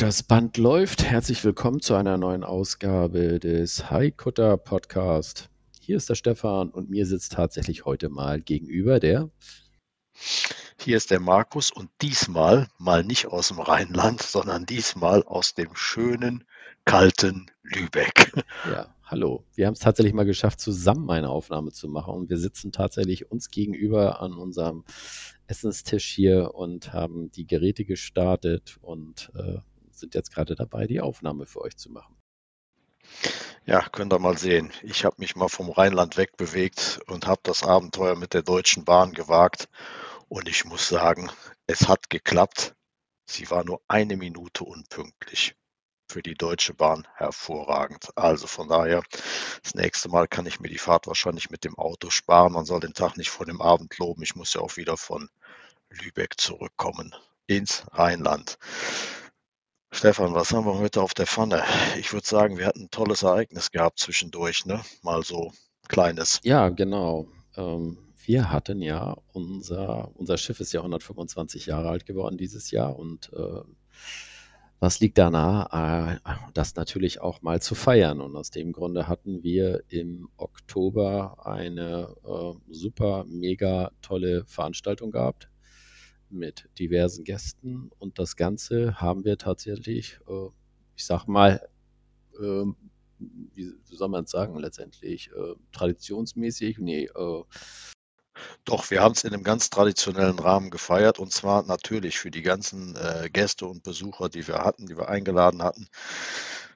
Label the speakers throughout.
Speaker 1: Das Band läuft. Herzlich willkommen zu einer neuen Ausgabe des Haikutter Podcast. Hier ist der Stefan und mir sitzt tatsächlich heute mal gegenüber der.
Speaker 2: Hier ist der Markus und diesmal mal nicht aus dem Rheinland, sondern diesmal aus dem schönen, kalten Lübeck.
Speaker 1: Ja, hallo. Wir haben es tatsächlich mal geschafft, zusammen eine Aufnahme zu machen und wir sitzen tatsächlich uns gegenüber an unserem Essenstisch hier und haben die Geräte gestartet und äh, sind jetzt gerade dabei, die Aufnahme für euch zu machen.
Speaker 2: Ja, könnt ihr mal sehen. Ich habe mich mal vom Rheinland wegbewegt und habe das Abenteuer mit der Deutschen Bahn gewagt. Und ich muss sagen, es hat geklappt. Sie war nur eine Minute unpünktlich. Für die Deutsche Bahn hervorragend. Also von daher, das nächste Mal kann ich mir die Fahrt wahrscheinlich mit dem Auto sparen. Man soll den Tag nicht vor dem Abend loben. Ich muss ja auch wieder von Lübeck zurückkommen ins Rheinland. Stefan, was haben wir heute auf der Pfanne? Ich würde sagen, wir hatten ein tolles Ereignis gehabt zwischendurch, ne? Mal so kleines.
Speaker 1: Ja, genau. Ähm, wir hatten ja unser, unser Schiff ist ja 125 Jahre alt geworden dieses Jahr und äh, was liegt da nahe, äh, das natürlich auch mal zu feiern. Und aus dem Grunde hatten wir im Oktober eine äh, super, mega tolle Veranstaltung gehabt mit diversen Gästen und das Ganze haben wir tatsächlich, äh, ich sag mal, äh, wie soll man es sagen, letztendlich äh, traditionsmäßig, nee, äh,
Speaker 2: doch, wir haben es in einem ganz traditionellen Rahmen gefeiert und zwar natürlich für die ganzen äh, Gäste und Besucher, die wir hatten, die wir eingeladen hatten,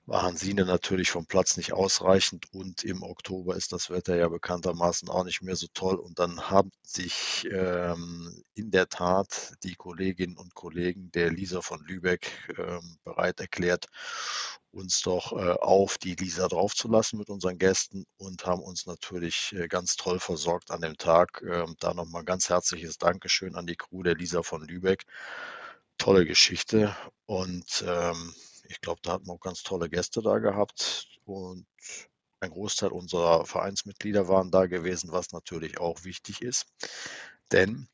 Speaker 2: war Hansine natürlich vom Platz nicht ausreichend und im Oktober ist das Wetter ja bekanntermaßen auch nicht mehr so toll und dann haben sich ähm, in der Tat die Kolleginnen und Kollegen der Lisa von Lübeck ähm, bereit erklärt, uns doch äh, auf die Lisa draufzulassen mit unseren Gästen und haben uns natürlich äh, ganz toll versorgt an dem Tag. Ähm, da nochmal ganz herzliches Dankeschön an die Crew der Lisa von Lübeck. Tolle Geschichte und ähm, ich glaube, da hatten wir auch ganz tolle Gäste da gehabt und ein Großteil unserer Vereinsmitglieder waren da gewesen, was natürlich auch wichtig ist. Denn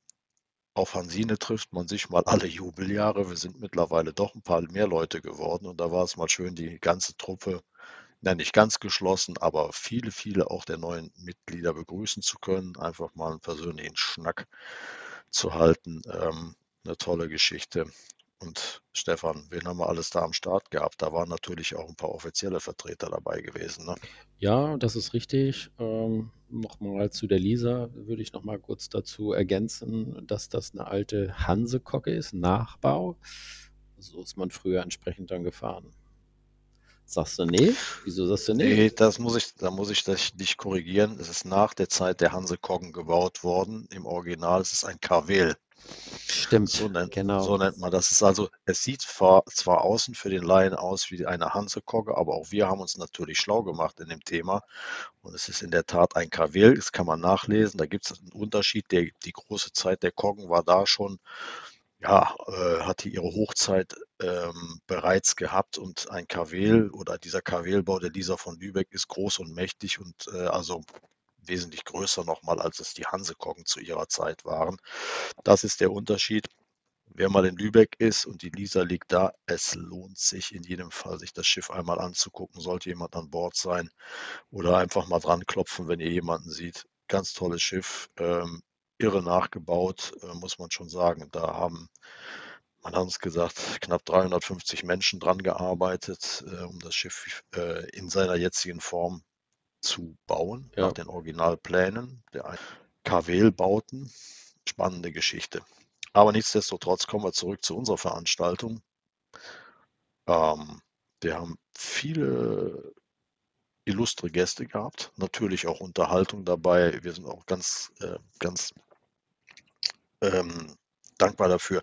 Speaker 2: auf Hansine trifft man sich mal alle Jubeljahre. Wir sind mittlerweile doch ein paar mehr Leute geworden und da war es mal schön, die ganze Truppe, na nicht ganz geschlossen, aber viele, viele auch der neuen Mitglieder begrüßen zu können, einfach mal einen persönlichen Schnack zu halten. Ähm, eine tolle Geschichte. Und Stefan, wen haben wir alles da am Start gehabt? Da waren natürlich auch ein paar offizielle Vertreter dabei gewesen. Ne?
Speaker 1: Ja, das ist richtig. Ähm, nochmal zu der Lisa würde ich nochmal kurz dazu ergänzen, dass das eine alte Hansekocke ist, Nachbau. So ist man früher entsprechend dann gefahren. Sagst du nee? Wieso sagst du nee?
Speaker 2: Nee, das muss ich, da muss ich dich korrigieren. Es ist nach der Zeit der Hansekoggen gebaut worden. Im Original ist es ein Karvel.
Speaker 1: Stimmt,
Speaker 2: so nennt,
Speaker 1: genau.
Speaker 2: So nennt man das. Ist also, es sieht zwar, zwar außen für den Laien aus wie eine Hansekogge, aber auch wir haben uns natürlich schlau gemacht in dem Thema. Und es ist in der Tat ein Karvel, das kann man nachlesen. Da gibt es einen Unterschied. Der, die große Zeit der Koggen war da schon, ja, äh, hatte ihre Hochzeit ähm, bereits gehabt und ein Karvel oder dieser Karvelbau der Lisa von Lübeck ist groß und mächtig und äh, also wesentlich größer nochmal, als es die Hansekoggen zu ihrer Zeit waren. Das ist der Unterschied. Wer mal in Lübeck ist und die Lisa liegt da, es lohnt sich in jedem Fall, sich das Schiff einmal anzugucken. Sollte jemand an Bord sein oder einfach mal dran klopfen, wenn ihr jemanden seht. Ganz tolles Schiff, ähm, irre nachgebaut, äh, muss man schon sagen. Da haben, man hat uns gesagt, knapp 350 Menschen dran gearbeitet, äh, um das Schiff äh, in seiner jetzigen Form zu bauen, ja. nach den Originalplänen der KWL-Bauten. Spannende Geschichte. Aber nichtsdestotrotz kommen wir zurück zu unserer Veranstaltung. Ähm, wir haben viele illustre Gäste gehabt, natürlich auch Unterhaltung dabei. Wir sind auch ganz, äh, ganz ähm, dankbar dafür,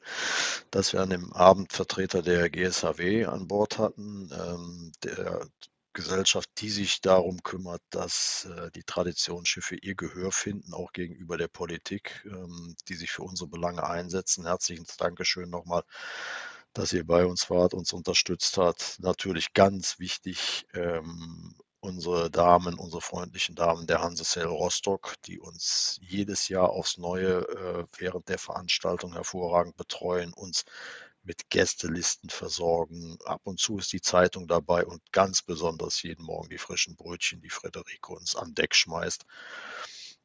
Speaker 2: dass wir an dem Abend Vertreter der GSHW an Bord hatten, ähm, der Gesellschaft, die sich darum kümmert, dass äh, die Traditionsschiffe ihr Gehör finden, auch gegenüber der Politik, ähm, die sich für unsere Belange einsetzen. Herzlichen Dankeschön nochmal, dass ihr bei uns wart, uns unterstützt hat. Natürlich ganz wichtig, ähm, unsere Damen, unsere freundlichen Damen der Hansesail Rostock, die uns jedes Jahr aufs Neue äh, während der Veranstaltung hervorragend betreuen, uns mit Gästelisten versorgen. Ab und zu ist die Zeitung dabei und ganz besonders jeden Morgen die frischen Brötchen, die Frederike uns an Deck schmeißt.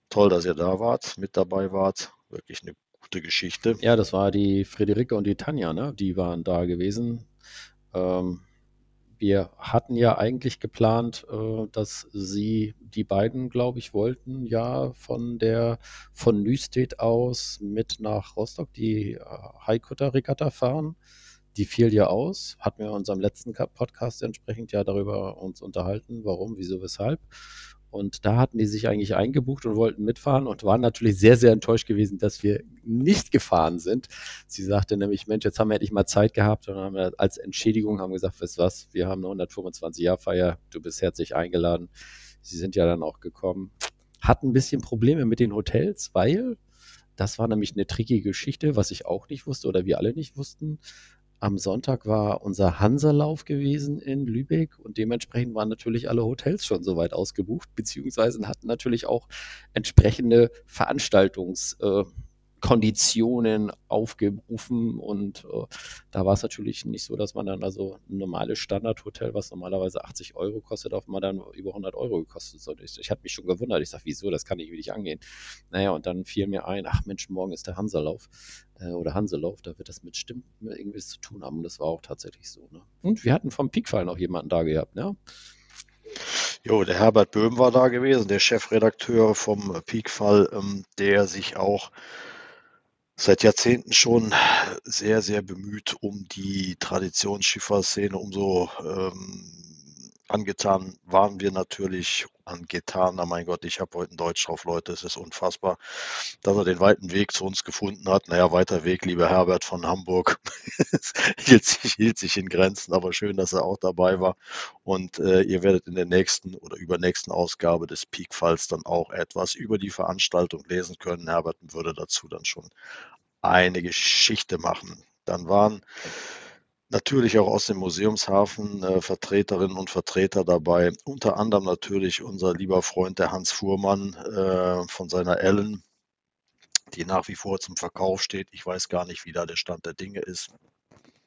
Speaker 2: Toll, dass ihr da wart, mit dabei wart. Wirklich eine gute Geschichte.
Speaker 1: Ja, das war die Friederike und die Tanja, ne? Die waren da gewesen. Ähm, wir hatten ja eigentlich geplant, äh, dass sie, die beiden, glaube ich, wollten ja von der von Nüstedt aus mit nach Rostock die äh, Haikutter-Regatta fahren. Die fiel ja aus, hatten wir in unserem letzten Podcast entsprechend ja darüber uns unterhalten, warum, wieso, weshalb. Und da hatten die sich eigentlich eingebucht und wollten mitfahren und waren natürlich sehr, sehr enttäuscht gewesen, dass wir nicht gefahren sind. Sie sagte nämlich, Mensch, jetzt haben wir endlich mal Zeit gehabt und haben als Entschädigung haben gesagt, weißt was, wir haben eine 125-Jahr-Feier, du bist herzlich eingeladen. Sie sind ja dann auch gekommen. Hatten ein bisschen Probleme mit den Hotels, weil das war nämlich eine tricky Geschichte, was ich auch nicht wusste oder wir alle nicht wussten. Am Sonntag war unser Hanserlauf gewesen in Lübeck und dementsprechend waren natürlich alle Hotels schon soweit ausgebucht, beziehungsweise hatten natürlich auch entsprechende Veranstaltungs- äh, Konditionen aufgerufen und äh, da war es natürlich nicht so, dass man dann also ein normales Standardhotel, was normalerweise 80 Euro kostet, auf mal dann über 100 Euro gekostet. So, ich, ich habe mich schon gewundert. Ich sage, wieso, das kann ich nicht angehen. Naja, und dann fiel mir ein, ach Mensch, morgen ist der Hanselauf äh, oder Hanselauf, da wird das mit Stimmen irgendwie zu tun haben. Das war auch tatsächlich so. Ne? Und wir hatten vom Peakfall noch jemanden da gehabt, ne?
Speaker 2: Jo, der Herbert Böhm war da gewesen, der Chefredakteur vom Peakfall, ähm, der sich auch seit Jahrzehnten schon sehr, sehr bemüht um die Traditionsschifferszene. Umso ähm, angetan waren wir natürlich, angetan, na mein Gott, ich habe heute ein Deutsch drauf, Leute, es ist unfassbar, dass er den weiten Weg zu uns gefunden hat. Naja, weiter Weg, lieber Herbert von Hamburg, hielt, sich, hielt sich in Grenzen, aber schön, dass er auch dabei war. Und äh, ihr werdet in der nächsten oder übernächsten Ausgabe des Peak-Falls dann auch etwas über die Veranstaltung lesen können. Herbert würde dazu dann schon eine Geschichte machen. Dann waren natürlich auch aus dem Museumshafen äh, Vertreterinnen und Vertreter dabei, unter anderem natürlich unser lieber Freund der Hans Fuhrmann äh, von seiner Ellen, die nach wie vor zum Verkauf steht. Ich weiß gar nicht, wie da der Stand der Dinge ist.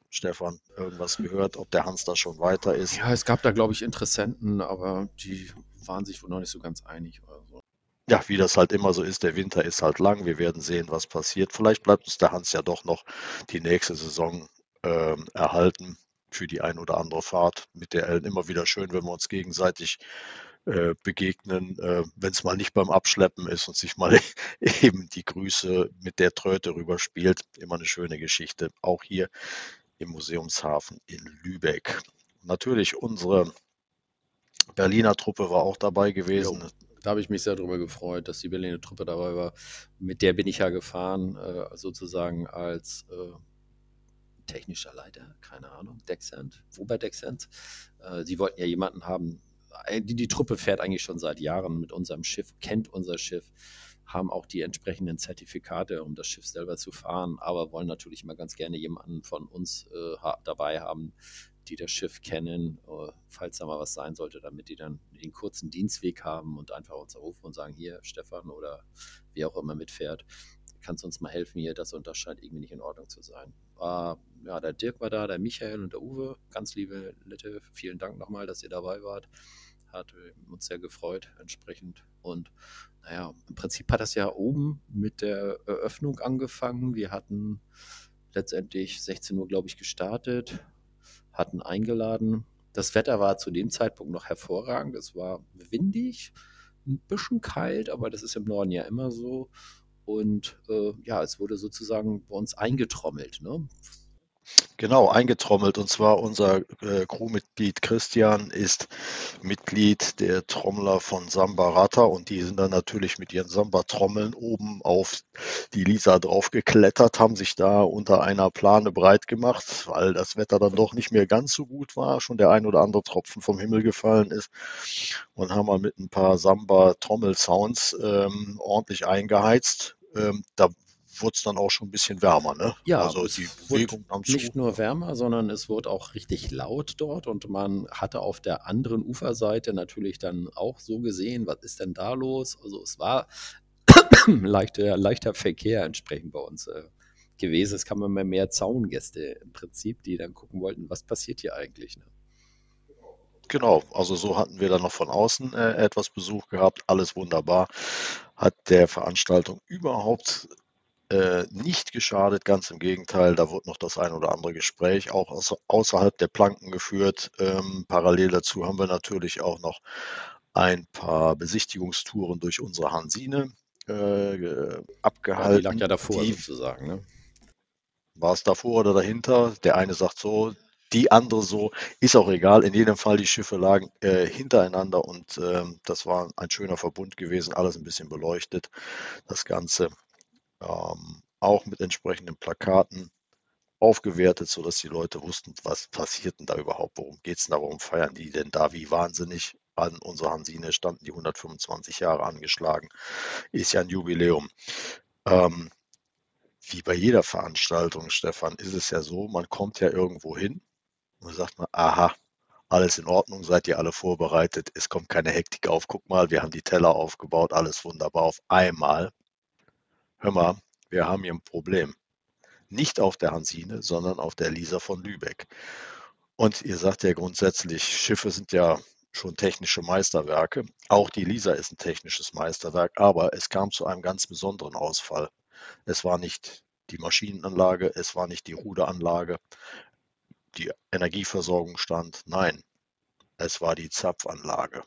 Speaker 2: Stefan, irgendwas gehört, ob der Hans da schon weiter ist?
Speaker 1: Ja, es gab da, glaube ich, Interessenten, aber die waren sich wohl noch nicht so ganz einig oder so.
Speaker 2: Ja, wie das halt immer so ist, der Winter ist halt lang. Wir werden sehen, was passiert. Vielleicht bleibt uns der Hans ja doch noch die nächste Saison äh, erhalten für die ein oder andere Fahrt mit der Ellen. Immer wieder schön, wenn wir uns gegenseitig äh, begegnen, äh, wenn es mal nicht beim Abschleppen ist und sich mal eben die Grüße mit der Tröte rüberspielt. Immer eine schöne Geschichte. Auch hier im Museumshafen in Lübeck. Natürlich unsere Berliner Truppe war auch dabei gewesen. Jo,
Speaker 1: da habe ich mich sehr darüber gefreut, dass die Berliner Truppe dabei war. Mit der bin ich ja gefahren, äh, sozusagen als technischer Leiter, keine Ahnung, Dexant, wo bei Dexant. Äh, sie wollten ja jemanden haben, äh, die, die Truppe fährt eigentlich schon seit Jahren mit unserem Schiff, kennt unser Schiff, haben auch die entsprechenden Zertifikate, um das Schiff selber zu fahren, aber wollen natürlich immer ganz gerne jemanden von uns äh, dabei haben, die das Schiff kennen, äh, falls da mal was sein sollte, damit die dann den kurzen Dienstweg haben und einfach uns rufen und sagen, hier Stefan oder wie auch immer mitfährt, kannst du uns mal helfen hier, das und das scheint irgendwie nicht in Ordnung zu sein. Äh, ja, der Dirk war da, der Michael und der Uwe, ganz liebe Litte, vielen Dank nochmal, dass ihr dabei wart hat uns sehr gefreut entsprechend. Und naja, im Prinzip hat das ja oben mit der Eröffnung angefangen. Wir hatten letztendlich 16 Uhr, glaube ich, gestartet, hatten eingeladen. Das Wetter war zu dem Zeitpunkt noch hervorragend. Es war windig, ein bisschen kalt, aber das ist im Norden ja immer so. Und äh, ja, es wurde sozusagen bei uns eingetrommelt. Ne?
Speaker 2: Genau, eingetrommelt. Und zwar unser äh, Crewmitglied Christian ist Mitglied der Trommler von Samba Rata und die sind dann natürlich mit ihren Samba-Trommeln oben auf die Lisa draufgeklettert, haben sich da unter einer Plane breit gemacht, weil das Wetter dann doch nicht mehr ganz so gut war, schon der ein oder andere Tropfen vom Himmel gefallen ist und haben mal mit ein paar Samba-Trommel-Sounds ähm, ordentlich eingeheizt. Ähm, da wurde es dann auch schon ein bisschen wärmer. Ne?
Speaker 1: Ja,
Speaker 2: also die Bewegung am
Speaker 1: nicht
Speaker 2: Zug.
Speaker 1: nur wärmer, sondern es wurde auch richtig laut dort und man hatte auf der anderen Uferseite natürlich dann auch so gesehen, was ist denn da los? Also es war leichter, leichter Verkehr entsprechend bei uns äh, gewesen. Es kamen immer mehr Zaungäste im Prinzip, die dann gucken wollten, was passiert hier eigentlich. Ne?
Speaker 2: Genau, also so hatten wir dann noch von außen äh, etwas Besuch gehabt, alles wunderbar, hat der Veranstaltung überhaupt äh, nicht geschadet, ganz im Gegenteil, da wurde noch das ein oder andere Gespräch auch außerhalb der Planken geführt. Ähm, parallel dazu haben wir natürlich auch noch ein paar Besichtigungstouren durch unsere Hansine äh, ge-
Speaker 1: Ja, die
Speaker 2: abgehalten.
Speaker 1: lag ja davor
Speaker 2: Die
Speaker 1: sozusagen. Ne?
Speaker 2: war es davor oder dahinter? Der eine sagt so, die andere so, ist auch egal. In jedem Fall, die Schiffe lagen äh, hintereinander und ähm, das war ein schöner Verbund gewesen, alles ein bisschen beleuchtet. Das Ganze ähm, auch mit entsprechenden Plakaten aufgewertet, sodass die Leute wussten, was passiert denn da überhaupt, worum geht es denn da, warum feiern die denn da wie wahnsinnig. An unserer Hansine standen die 125 Jahre angeschlagen. Ist ja ein Jubiläum. Ähm, wie bei jeder Veranstaltung, Stefan, ist es ja so, man kommt ja irgendwo hin und sagt man, aha, alles in Ordnung, seid ihr alle vorbereitet, es kommt keine Hektik auf, guck mal, wir haben die Teller aufgebaut, alles wunderbar. Auf einmal, hör mal, wir haben hier ein Problem. Nicht auf der Hansine, sondern auf der Lisa von Lübeck. Und ihr sagt ja grundsätzlich, Schiffe sind ja schon technische Meisterwerke. Auch die Lisa ist ein technisches Meisterwerk, aber es kam zu einem ganz besonderen Ausfall. Es war nicht die Maschinenanlage, es war nicht die Ruderanlage, die Energieversorgung stand. Nein, es war die Zapfanlage.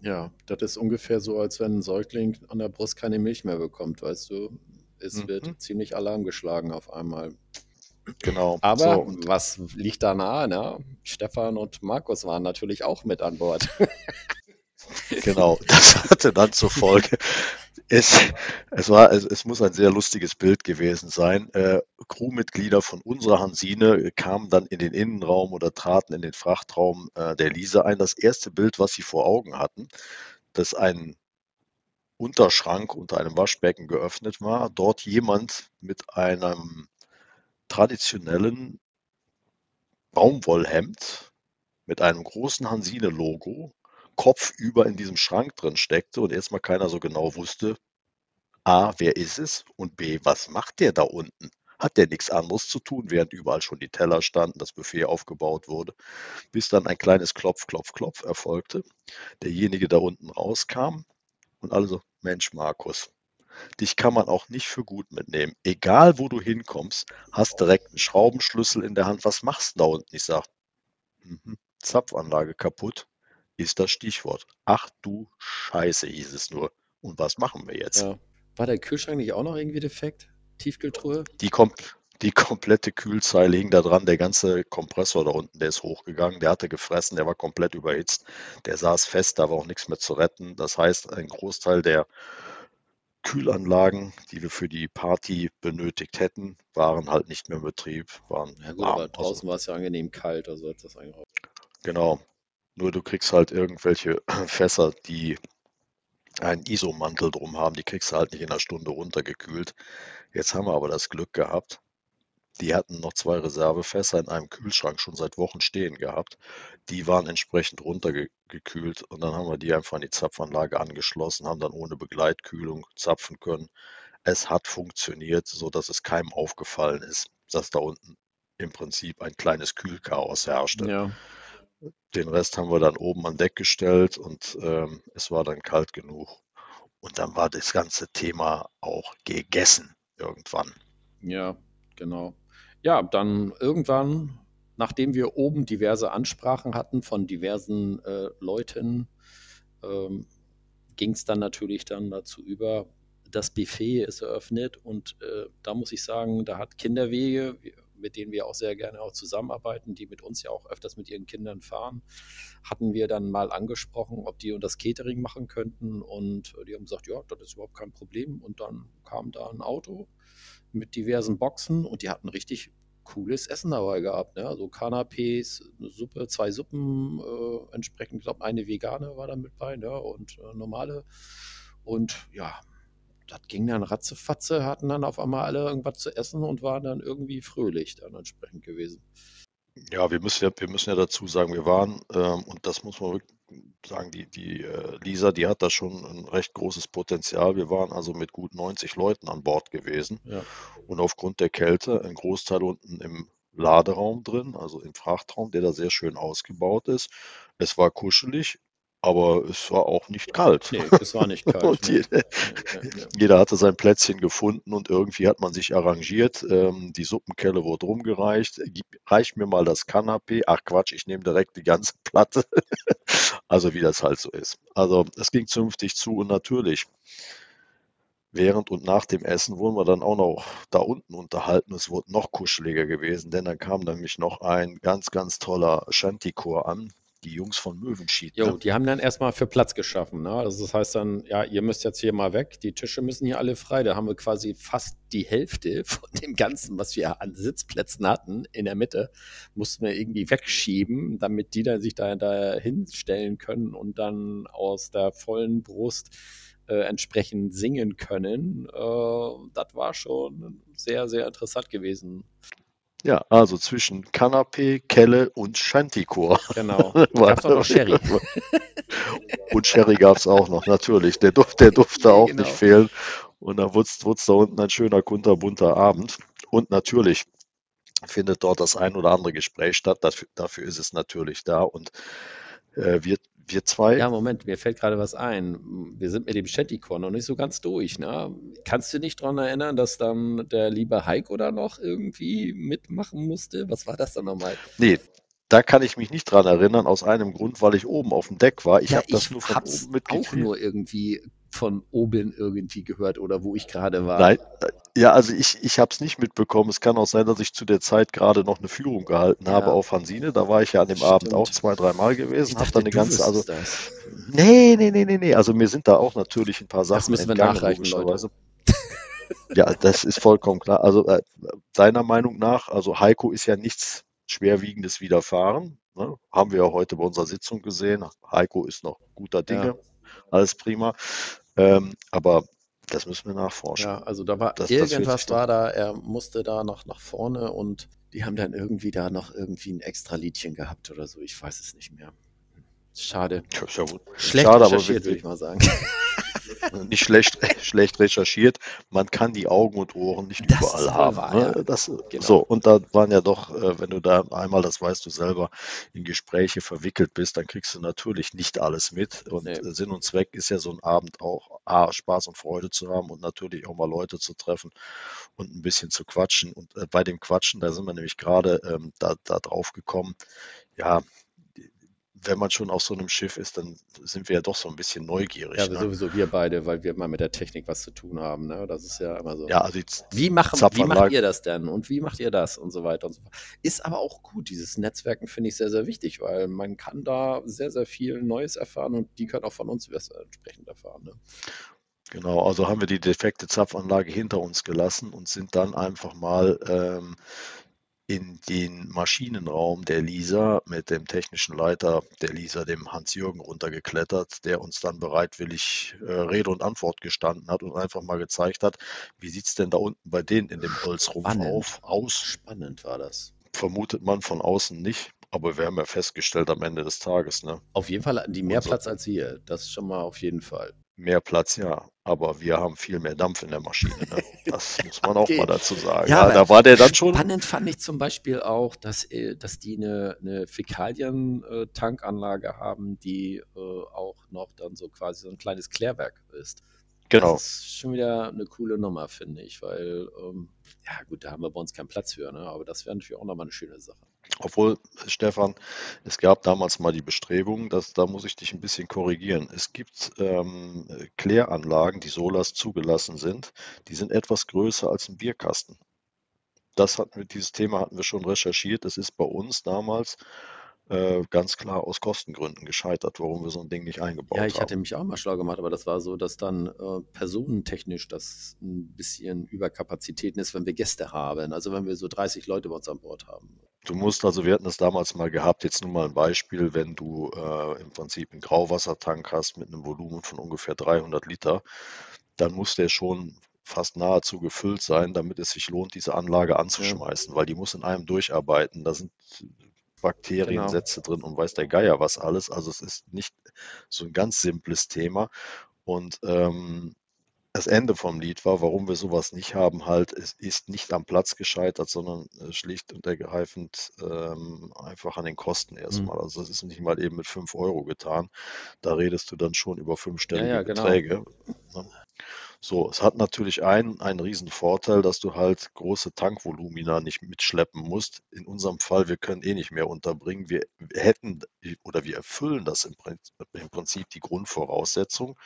Speaker 1: Ja, das ist ungefähr so, als wenn ein Säugling an der Brust keine Milch mehr bekommt, weißt du. Es
Speaker 2: Mhm.
Speaker 1: wird ziemlich Alarm geschlagen auf einmal.
Speaker 2: Genau.
Speaker 1: Aber
Speaker 2: So,
Speaker 1: was liegt da nahe? Ne? Stefan und Markus waren natürlich auch mit an Bord.
Speaker 2: Genau, das hatte dann zur Folge. Es, es, war, es, es muss ein sehr lustiges Bild gewesen sein. Äh, Crewmitglieder von unserer Hansine kamen dann in den Innenraum oder traten in den Frachtraum äh, der Lisa ein. Das erste Bild, was sie vor Augen hatten, dass ein Unterschrank unter einem Waschbecken geöffnet war, dort jemand mit einem traditionellen Baumwollhemd mit einem großen Hansine-Logo kopfüber in diesem Schrank drin steckte und erstmal keiner so genau wusste, A, wer ist es und B, was macht der da unten? Hat der nichts anderes zu tun, während überall schon die Teller standen, das Buffet aufgebaut wurde, bis dann ein kleines Klopf, Klopf, Klopf erfolgte, derjenige da unten rauskam und alle so, Mensch, Markus, dich kann man auch nicht für gut mitnehmen. Egal, wo du hinkommst, hast direkt einen Schraubenschlüssel in der Hand. Was machst du da unten? Ich sag, mhm, Zapfanlage kaputt ist das Stichwort. Ach du Scheiße, hieß es nur. Und was machen wir jetzt?
Speaker 1: Ja. War der Kühlschrank nicht auch noch irgendwie defekt? Tiefkühltruhe?
Speaker 2: Die, kom die komplette Kühlzeile hing da dran. Der ganze Kompressor da unten, der ist hochgegangen. Der hatte gefressen, der war komplett überhitzt. Der saß fest, da war auch nichts mehr zu retten. Das heißt, ein Großteil der Kühlanlagen, die wir für die Party benötigt hätten, waren halt nicht mehr im Betrieb, waren
Speaker 1: Ja gut, aber draußen war es ja angenehm kalt, also hat das eigentlich auch.
Speaker 2: genau. Nur du kriegst halt irgendwelche Fässer, die einen ISO-Mantel drum haben, die kriegst du halt nicht in einer Stunde runtergekühlt. Jetzt haben wir aber das Glück gehabt, die hatten noch zwei Reservefässer in einem Kühlschrank schon seit Wochen stehen gehabt. Die waren entsprechend runtergekühlt und dann haben wir die einfach an die Zapfanlage angeschlossen, haben dann ohne Begleitkühlung zapfen können. Es hat funktioniert, so dass es keinem aufgefallen ist, dass da unten im Prinzip ein kleines Kühlchaos herrschte.
Speaker 1: Ja,
Speaker 2: Den Rest haben wir dann oben an Deck gestellt und ähm, es war dann kalt genug. Und dann war das ganze Thema auch gegessen irgendwann.
Speaker 1: ja, genau. Ja, dann irgendwann, nachdem wir oben diverse Ansprachen hatten von diversen äh, Leuten, ähm, ging es dann natürlich dann dazu über, das Buffet ist eröffnet und äh, da muss ich sagen, da hat Kinderwege mit denen wir auch sehr gerne auch zusammenarbeiten, die mit uns ja auch öfters mit ihren Kindern fahren, hatten wir dann mal angesprochen, ob die uns das Catering machen könnten. Und die haben gesagt, ja, das ist überhaupt kein Problem. Und dann kam da ein Auto mit diversen Boxen und die hatten richtig cooles Essen dabei gehabt. Ne? Also Canapés, eine Suppe, zwei Suppen äh, entsprechend. Ich glaube, eine vegane war da mit bei ne? und äh, normale. Und ja, das ging dann ratzefatze, hatten dann auf einmal alle irgendwas zu essen und waren dann irgendwie fröhlich dann entsprechend gewesen.
Speaker 2: Ja, wir müssen ja, wir müssen ja dazu sagen, wir waren, ähm, und das muss man sagen, die, die äh, Lisa, die hat da schon ein recht großes Potenzial. Wir waren also mit gut 90 Leuten an Bord gewesen
Speaker 1: Ja.
Speaker 2: und aufgrund der Kälte ein Großteil unten im Laderaum drin, also im Frachtraum, der da sehr schön ausgebaut ist. Es war kuschelig, aber es war auch nicht kalt.
Speaker 1: Nee, es war nicht kalt.
Speaker 2: Und jeder,
Speaker 1: Nee,
Speaker 2: jeder hatte sein Plätzchen gefunden und irgendwie hat man sich arrangiert. Ähm, die Suppenkelle wurde rumgereicht. Gib, reich mir mal das Kanapee. Ach Quatsch, ich nehme direkt die ganze Platte. also wie das halt so ist. Also es ging zünftig zu und natürlich während und nach dem Essen wurden wir dann auch noch da unten unterhalten. Es wurde noch kuscheliger gewesen, denn dann kam nämlich noch ein ganz, ganz toller Shanty-Chor an. Die Jungs von Möwenschied.
Speaker 1: Jo,
Speaker 2: Ne?
Speaker 1: die haben dann erstmal für Platz geschaffen. Ne? Also das heißt dann, ja, ihr müsst jetzt hier mal weg, die Tische müssen hier alle frei. Da haben wir quasi fast die Hälfte von dem Ganzen, was wir an Sitzplätzen hatten, in der Mitte, mussten wir irgendwie wegschieben, damit die dann sich da, da hinstellen können und dann aus der vollen Brust äh, entsprechend singen können. Äh, das war schon sehr, sehr interessant gewesen.
Speaker 2: Ja, also zwischen Kanapee, Kelle und Shanty-Chor.
Speaker 1: Genau. Gab's auch noch Sherry.
Speaker 2: Und Sherry gab es auch noch, natürlich. Der, Duft, der durfte auch
Speaker 1: Genau.
Speaker 2: nicht fehlen. Und dann wurde da unten ein schöner, kunterbunter Abend. Und natürlich findet dort das ein oder andere Gespräch statt. Dafür, dafür ist es natürlich da. Und äh, wir, wir zwei,
Speaker 1: Ja, Moment, mir fällt gerade was ein. Wir sind mit dem Shantycore noch nicht so ganz durch. Ne? Kannst du dich daran erinnern, dass dann der liebe Heiko da noch irgendwie mitmachen musste? Was war das dann nochmal?
Speaker 2: nee, da kann ich mich nicht dran erinnern, aus einem Grund, weil ich oben auf dem Deck war. Ich
Speaker 1: ja,
Speaker 2: habe das nur von oben
Speaker 1: auch
Speaker 2: mitgekriegt.
Speaker 1: nur irgendwie von oben irgendwie gehört oder wo ich gerade war.
Speaker 2: Nein, äh, ja, also ich, ich habe es nicht mitbekommen. Es kann auch sein, dass ich zu der Zeit gerade noch eine Führung gehalten
Speaker 1: Ja.
Speaker 2: habe auf Hansine. Da war ich ja an dem Abend
Speaker 1: Stimmt.
Speaker 2: auch zwei, dreimal gewesen, habe dann eine ganze, also
Speaker 1: das.
Speaker 2: nee, nee, nee, nee, nee. Also mir sind da auch natürlich ein paar Sachen
Speaker 1: Das müssen wir nachreichen, Leute.
Speaker 2: Ja, das ist vollkommen klar. Also äh, deiner Meinung nach, also Heiko ist ja nichts Schwerwiegendes widerfahren. Ne? Haben wir ja heute bei unserer Sitzung gesehen. Heiko ist noch guter Dinge,
Speaker 1: Ja.
Speaker 2: Alles prima. Ähm, aber das müssen wir nachforschen.
Speaker 1: Ja, also da war
Speaker 2: Das- das
Speaker 1: irgendwas
Speaker 2: dann-
Speaker 1: war da, er musste da noch nach vorne und die haben dann irgendwie da noch irgendwie ein extra Liedchen gehabt oder so. Ich weiß es nicht mehr. Schade.
Speaker 2: Ja, ja gut.
Speaker 1: Schlecht
Speaker 2: Schade, aber
Speaker 1: recherchiert, würde ich mal sagen.
Speaker 2: nicht schlecht, schlecht recherchiert. Man kann die Augen und Ohren nicht
Speaker 1: Das
Speaker 2: überall haben.
Speaker 1: wahr,
Speaker 2: ne?
Speaker 1: ja.
Speaker 2: das,
Speaker 1: Genau.
Speaker 2: So, und da waren ja doch, äh, wenn du da einmal, das weißt du selber, in Gespräche verwickelt bist, dann kriegst du natürlich nicht alles mit. Und
Speaker 1: Nee.
Speaker 2: Sinn und Zweck ist ja so ein Abend auch, A, Spaß und Freude zu haben und natürlich auch mal Leute zu treffen und ein bisschen zu quatschen. Und äh, bei dem Quatschen, da sind wir nämlich gerade ähm, da, da drauf gekommen, ja, wenn man schon auf so einem Schiff ist, dann sind wir ja doch so ein bisschen neugierig.
Speaker 1: Ja,
Speaker 2: ne?
Speaker 1: sowieso wir beide, weil wir mal mit der Technik was zu tun haben. Ne? Das ist ja immer so.
Speaker 2: Ja, also
Speaker 1: Wie, machen, wie macht ihr das denn und wie macht ihr das und so weiter und so fort. Ist aber auch gut. Dieses Netzwerken finde ich sehr, sehr wichtig, weil man kann da sehr, sehr viel Neues erfahren und die können auch von uns entsprechend erfahren. Ne?
Speaker 2: Genau, also haben wir die defekte Zapfanlage hinter uns gelassen und sind dann einfach mal ähm, in den Maschinenraum der Lisa mit dem technischen Leiter der Lisa, dem Hans-Jürgen, runtergeklettert, der uns dann bereitwillig äh, Rede und Antwort gestanden hat und einfach mal gezeigt hat, wie sieht's denn da unten bei denen in dem Holzrumpf auf, aus?
Speaker 1: Spannend war das.
Speaker 2: Vermutet man von außen nicht, aber wir haben ja festgestellt am Ende des Tages, ne?
Speaker 1: Auf jeden Fall hatten die mehr
Speaker 2: Und so.
Speaker 1: Platz als wir. Das schon mal auf jeden Fall.
Speaker 2: Mehr Platz, ja, aber wir haben viel mehr Dampf in der Maschine. Ne? Das muss man
Speaker 1: Okay.
Speaker 2: auch mal dazu sagen.
Speaker 1: Ja,
Speaker 2: Ja, da war der dann schon.
Speaker 1: Spannend fand ich zum Beispiel auch, dass, äh, dass die eine, eine Fäkalien-Tankanlage haben, die äh, auch noch dann so quasi so ein kleines Klärwerk ist.
Speaker 2: Genau.
Speaker 1: Das ist schon wieder eine coole Nummer, finde ich, weil, ähm, ja gut, da haben wir bei uns keinen Platz für, ne? aber das wäre natürlich auch nochmal eine schöne Sache.
Speaker 2: Obwohl, Stefan, es gab damals mal die Bestrebung, dass, da muss ich dich ein bisschen korrigieren. Es gibt ähm, Kläranlagen, die Solas zugelassen sind, die sind etwas größer als ein Bierkasten. das hatten wir, dieses Thema hatten wir schon recherchiert. Es ist bei uns damals äh, ganz klar aus Kostengründen gescheitert, warum wir so ein Ding nicht eingebaut
Speaker 1: Ja, ich
Speaker 2: haben.
Speaker 1: hatte mich auch mal schlau gemacht, aber das war so, dass dann äh, personentechnisch das ein bisschen Überkapazitäten ist, wenn wir Gäste haben. Also wenn wir so 30 Leute bei uns an Bord haben.
Speaker 2: Du musst also, wir hatten es damals mal gehabt, jetzt nur mal ein Beispiel, wenn du äh, im Prinzip einen Grauwassertank hast mit einem Volumen von ungefähr 300 Liter, dann muss der schon fast nahezu gefüllt sein, damit es sich lohnt, diese Anlage anzuschmeißen, weil die muss in einem durcharbeiten. Da sind Bakterien,
Speaker 1: Genau.
Speaker 2: Sätze drin und weiß der Geier was alles. Also es ist nicht so ein ganz simples Thema. Und ähm, das Ende vom Lied war, warum wir sowas nicht haben, halt, es ist nicht am Platz gescheitert, sondern äh, schlicht und ergreifend ähm, einfach an den Kosten
Speaker 1: Mhm.
Speaker 2: erstmal. Also es ist nicht mal eben mit 5 Euro getan. Da redest du dann schon über fünfstellige
Speaker 1: ja, genau.
Speaker 2: Beträge. Ne? So, es hat natürlich einen, einen riesen Vorteil, dass du halt große Tankvolumina nicht mitschleppen musst. In unserem Fall, wir können eh nicht mehr unterbringen. Wir hätten oder wir erfüllen das im Prinzip, im Prinzip die Grundvoraussetzung,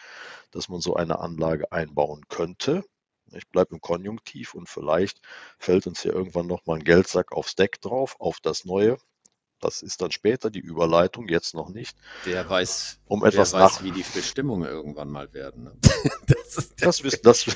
Speaker 2: dass man so eine Anlage einbauen könnte. Ich bleibe im Konjunktiv und vielleicht fällt uns hier irgendwann nochmal ein Geldsack aufs Deck drauf, auf das neue. Das ist dann später die Überleitung, jetzt noch nicht.
Speaker 1: Wer weiß,
Speaker 2: Um etwas
Speaker 1: weiß wie die Bestimmungen irgendwann mal werden. Ne? das
Speaker 2: Das, wiss, das,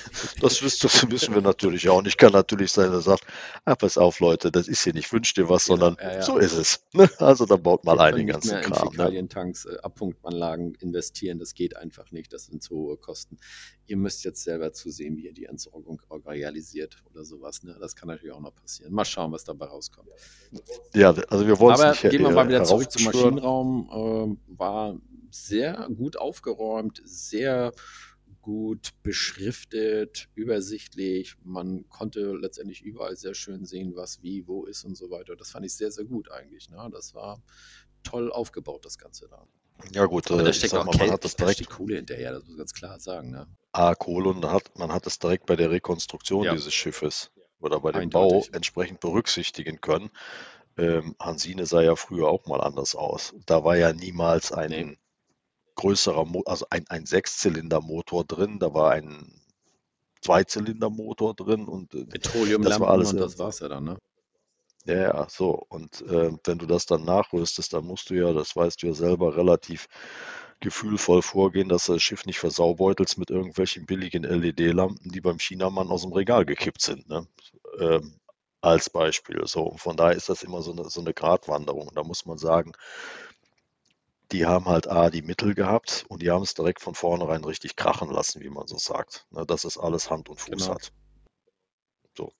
Speaker 2: das, wissen wir natürlich auch. Und ich kann natürlich sein, dass er sagt, ah, pass auf, Leute, das ist hier nicht wünsch dir was,
Speaker 1: Genau,
Speaker 2: sondern
Speaker 1: ja, ja.
Speaker 2: so ist es. Ne? Also dann baut mal ein den ganzen
Speaker 1: mehr in
Speaker 2: Kram. Ne?
Speaker 1: Fäkalientanks, äh, Abpunktanlagen investieren. Das geht einfach nicht. Das sind zu hohe Kosten. Ihr müsst jetzt selber zusehen, wie ihr die Entsorgung realisiert oder sowas. Ne? Das kann natürlich auch noch passieren. Mal schauen, was dabei rauskommt.
Speaker 2: Ja, also wir wollen es
Speaker 1: gehen wir
Speaker 2: äh,
Speaker 1: mal wieder zurück zum. Maschinenraum. Ähm, war sehr gut aufgeräumt, sehr gut beschriftet, übersichtlich. Man konnte letztendlich überall sehr schön sehen, was wie, wo ist und so weiter. Das fand ich sehr, sehr gut eigentlich. Ne? Das war toll aufgebaut, das Ganze da.
Speaker 2: Ja gut,
Speaker 1: Aber
Speaker 2: äh,
Speaker 1: da
Speaker 2: ich
Speaker 1: steckt auch
Speaker 2: mal, man
Speaker 1: Geld,
Speaker 2: hat das
Speaker 1: da
Speaker 2: direkt
Speaker 1: steckt Kohle hinterher, das muss man ganz klar sagen. Ne?
Speaker 2: A, Kohle und hat, man hat es direkt bei der Rekonstruktion
Speaker 1: Ja.
Speaker 2: dieses Schiffes oder bei dem
Speaker 1: Eindeutig.
Speaker 2: Bau entsprechend berücksichtigen können. Ähm, Hansine sah ja früher auch mal anders aus. Da war ja niemals ein
Speaker 1: Nee.
Speaker 2: größerer, Mo also ein, ein Sechszylindermotor drin, da war ein Zweizylindermotor drin und äh, das war
Speaker 1: Petroleumlampen
Speaker 2: alles
Speaker 1: und das war's ja dann. Ne?
Speaker 2: Ja, ja, so. Und äh, wenn du das dann nachrüstest, dann musst du ja, das weißt du ja selber, relativ gefühlvoll vorgehen, dass du das Schiff nicht versaubeutelst mit irgendwelchen billigen LED-Lampen, die beim Chinamann aus dem Regal gekippt sind, ne? Ähm, als Beispiel. So, und von daher ist das immer so eine, so eine Gratwanderung. Und da muss man sagen, die haben halt A, die Mittel gehabt und die haben es direkt von vornherein richtig krachen lassen, wie man so sagt. Ne, dass es alles Hand und Fuß
Speaker 1: Genau.
Speaker 2: hat. So.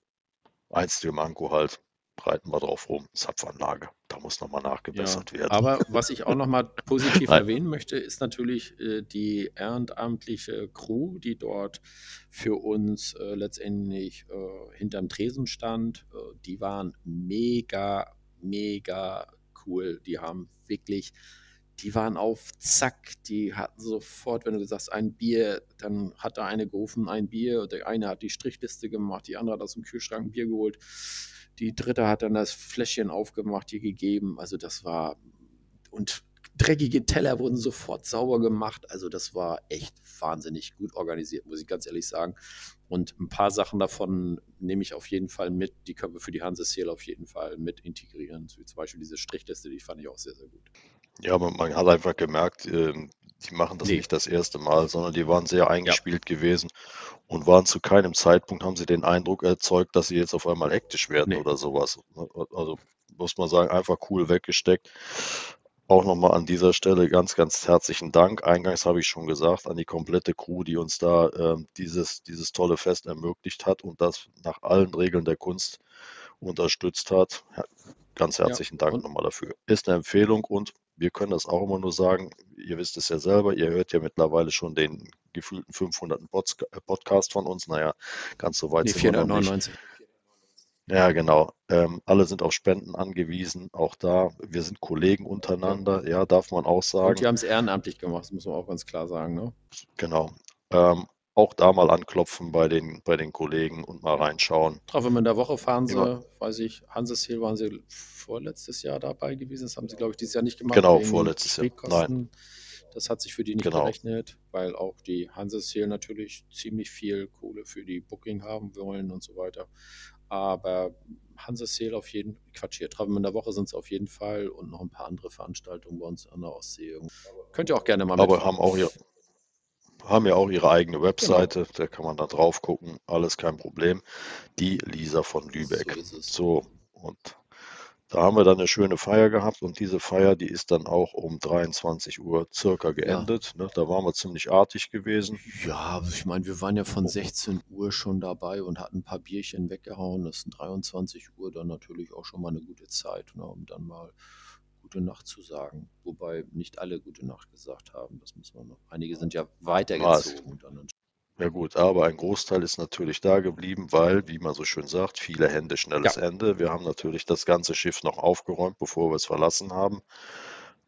Speaker 2: Einzige Manko halt, reiten wir drauf rum, Zapfanlage. Da muss nochmal
Speaker 1: Ja,
Speaker 2: nachgebessert werden.
Speaker 1: aber was ich auch nochmal positiv erwähnen möchte, ist natürlich äh, die ehrenamtliche Crew, die dort für uns äh, letztendlich äh, hinterm Tresen stand. Äh, die waren mega, mega cool. Die haben wirklich, die waren auf Zack, die hatten sofort, wenn du sagst, ein Bier, dann hat da eine gerufen, ein Bier. Der eine hat die Strichliste gemacht, die andere hat aus dem Kühlschrank ein Bier geholt. Die dritte hat dann das Fläschchen aufgemacht, die gegeben. Also das war und dreckige Teller wurden sofort sauber gemacht. Also das war echt wahnsinnig gut organisiert, muss ich ganz ehrlich sagen. Und ein paar Sachen davon nehme ich auf jeden Fall mit. Die können wir für die Hanse Seal auf jeden Fall mit integrieren. Wie zum Beispiel diese Strichliste, die fand ich auch sehr, sehr gut.
Speaker 2: Ja, aber man hat einfach gemerkt, ähm, die machen das
Speaker 1: Nee.
Speaker 2: nicht das erste Mal, sondern die waren sehr eingespielt gewesen und waren zu keinem Zeitpunkt, haben sie den Eindruck erzeugt, dass sie jetzt auf einmal hektisch werden
Speaker 1: Nee.
Speaker 2: oder sowas. Also muss man sagen, einfach cool weggesteckt. Auch nochmal an dieser Stelle ganz, ganz herzlichen Dank. Eingangs habe ich schon gesagt, an die komplette Crew, die uns da ähm, dieses, dieses tolle Fest ermöglicht hat und das nach allen Regeln der Kunst unterstützt hat. Ja, Ganz
Speaker 1: Ja,
Speaker 2: herzlichen Dank
Speaker 1: und-
Speaker 2: nochmal dafür. Ist eine Empfehlung und wir können das auch immer nur sagen. Ihr wisst es ja selber, ihr hört ja mittlerweile schon den gefühlten 500. Podca- äh, Podcast von uns. Naja, ganz so weit
Speaker 1: Nee,
Speaker 2: sind wir noch nicht.
Speaker 1: 499.
Speaker 2: Ja, genau. Ähm, alle sind auf Spenden angewiesen. Auch da, wir sind Kollegen untereinander. Ja, darf man auch
Speaker 1: Und
Speaker 2: sagen.
Speaker 1: die haben es ehrenamtlich gemacht, das muss man auch ganz klar sagen. Ne?
Speaker 2: Genau. Ähm, auch da mal anklopfen bei den, bei den Kollegen und mal reinschauen.
Speaker 1: Drauf in der Woche fahren sie,
Speaker 2: Ja.
Speaker 1: weiß ich, Hanses Hill waren sie vorletztes Jahr dabei gewesen. Das haben sie, glaube ich, dieses Jahr nicht gemacht.
Speaker 2: Genau, vorletztes Jahr.
Speaker 1: Spritkosten. Das hat sich für die nicht
Speaker 2: Genau.
Speaker 1: gerechnet, weil auch die Hanses Hill natürlich ziemlich viel Kohle für die Booking haben wollen und so weiter. aber Hanseseel auf jeden Quatsch hier, Travemünder Woche sind es auf jeden Fall und noch ein paar andere Veranstaltungen bei uns an der Ostsee. Könnt ihr auch gerne mal
Speaker 2: Aber haben auch ihr, haben ja auch ihre eigene Webseite, genau. da kann man da drauf gucken, alles kein Problem. Die Lisa von Lübeck. So, so und da haben wir dann eine schöne Feier gehabt und diese Feier, die ist dann auch um 23 Uhr circa geendet. Ja. Ne? Da waren wir ziemlich artig gewesen.
Speaker 1: Ja, ich meine, wir waren ja von 16 Uhr schon dabei und hatten ein paar Bierchen weggehauen. Das sind 23 Uhr dann natürlich auch schon mal eine gute Zeit, ne? um dann mal gute Nacht zu sagen. Wobei nicht alle gute Nacht gesagt haben. Das muss man noch. Einige sind ja weitergezogen.
Speaker 2: Ja gut, aber ein Großteil ist natürlich da geblieben, weil, wie man so schön sagt, viele Hände, schnelles ja. Ende. Wir haben natürlich das ganze Schiff noch aufgeräumt, bevor wir es verlassen haben,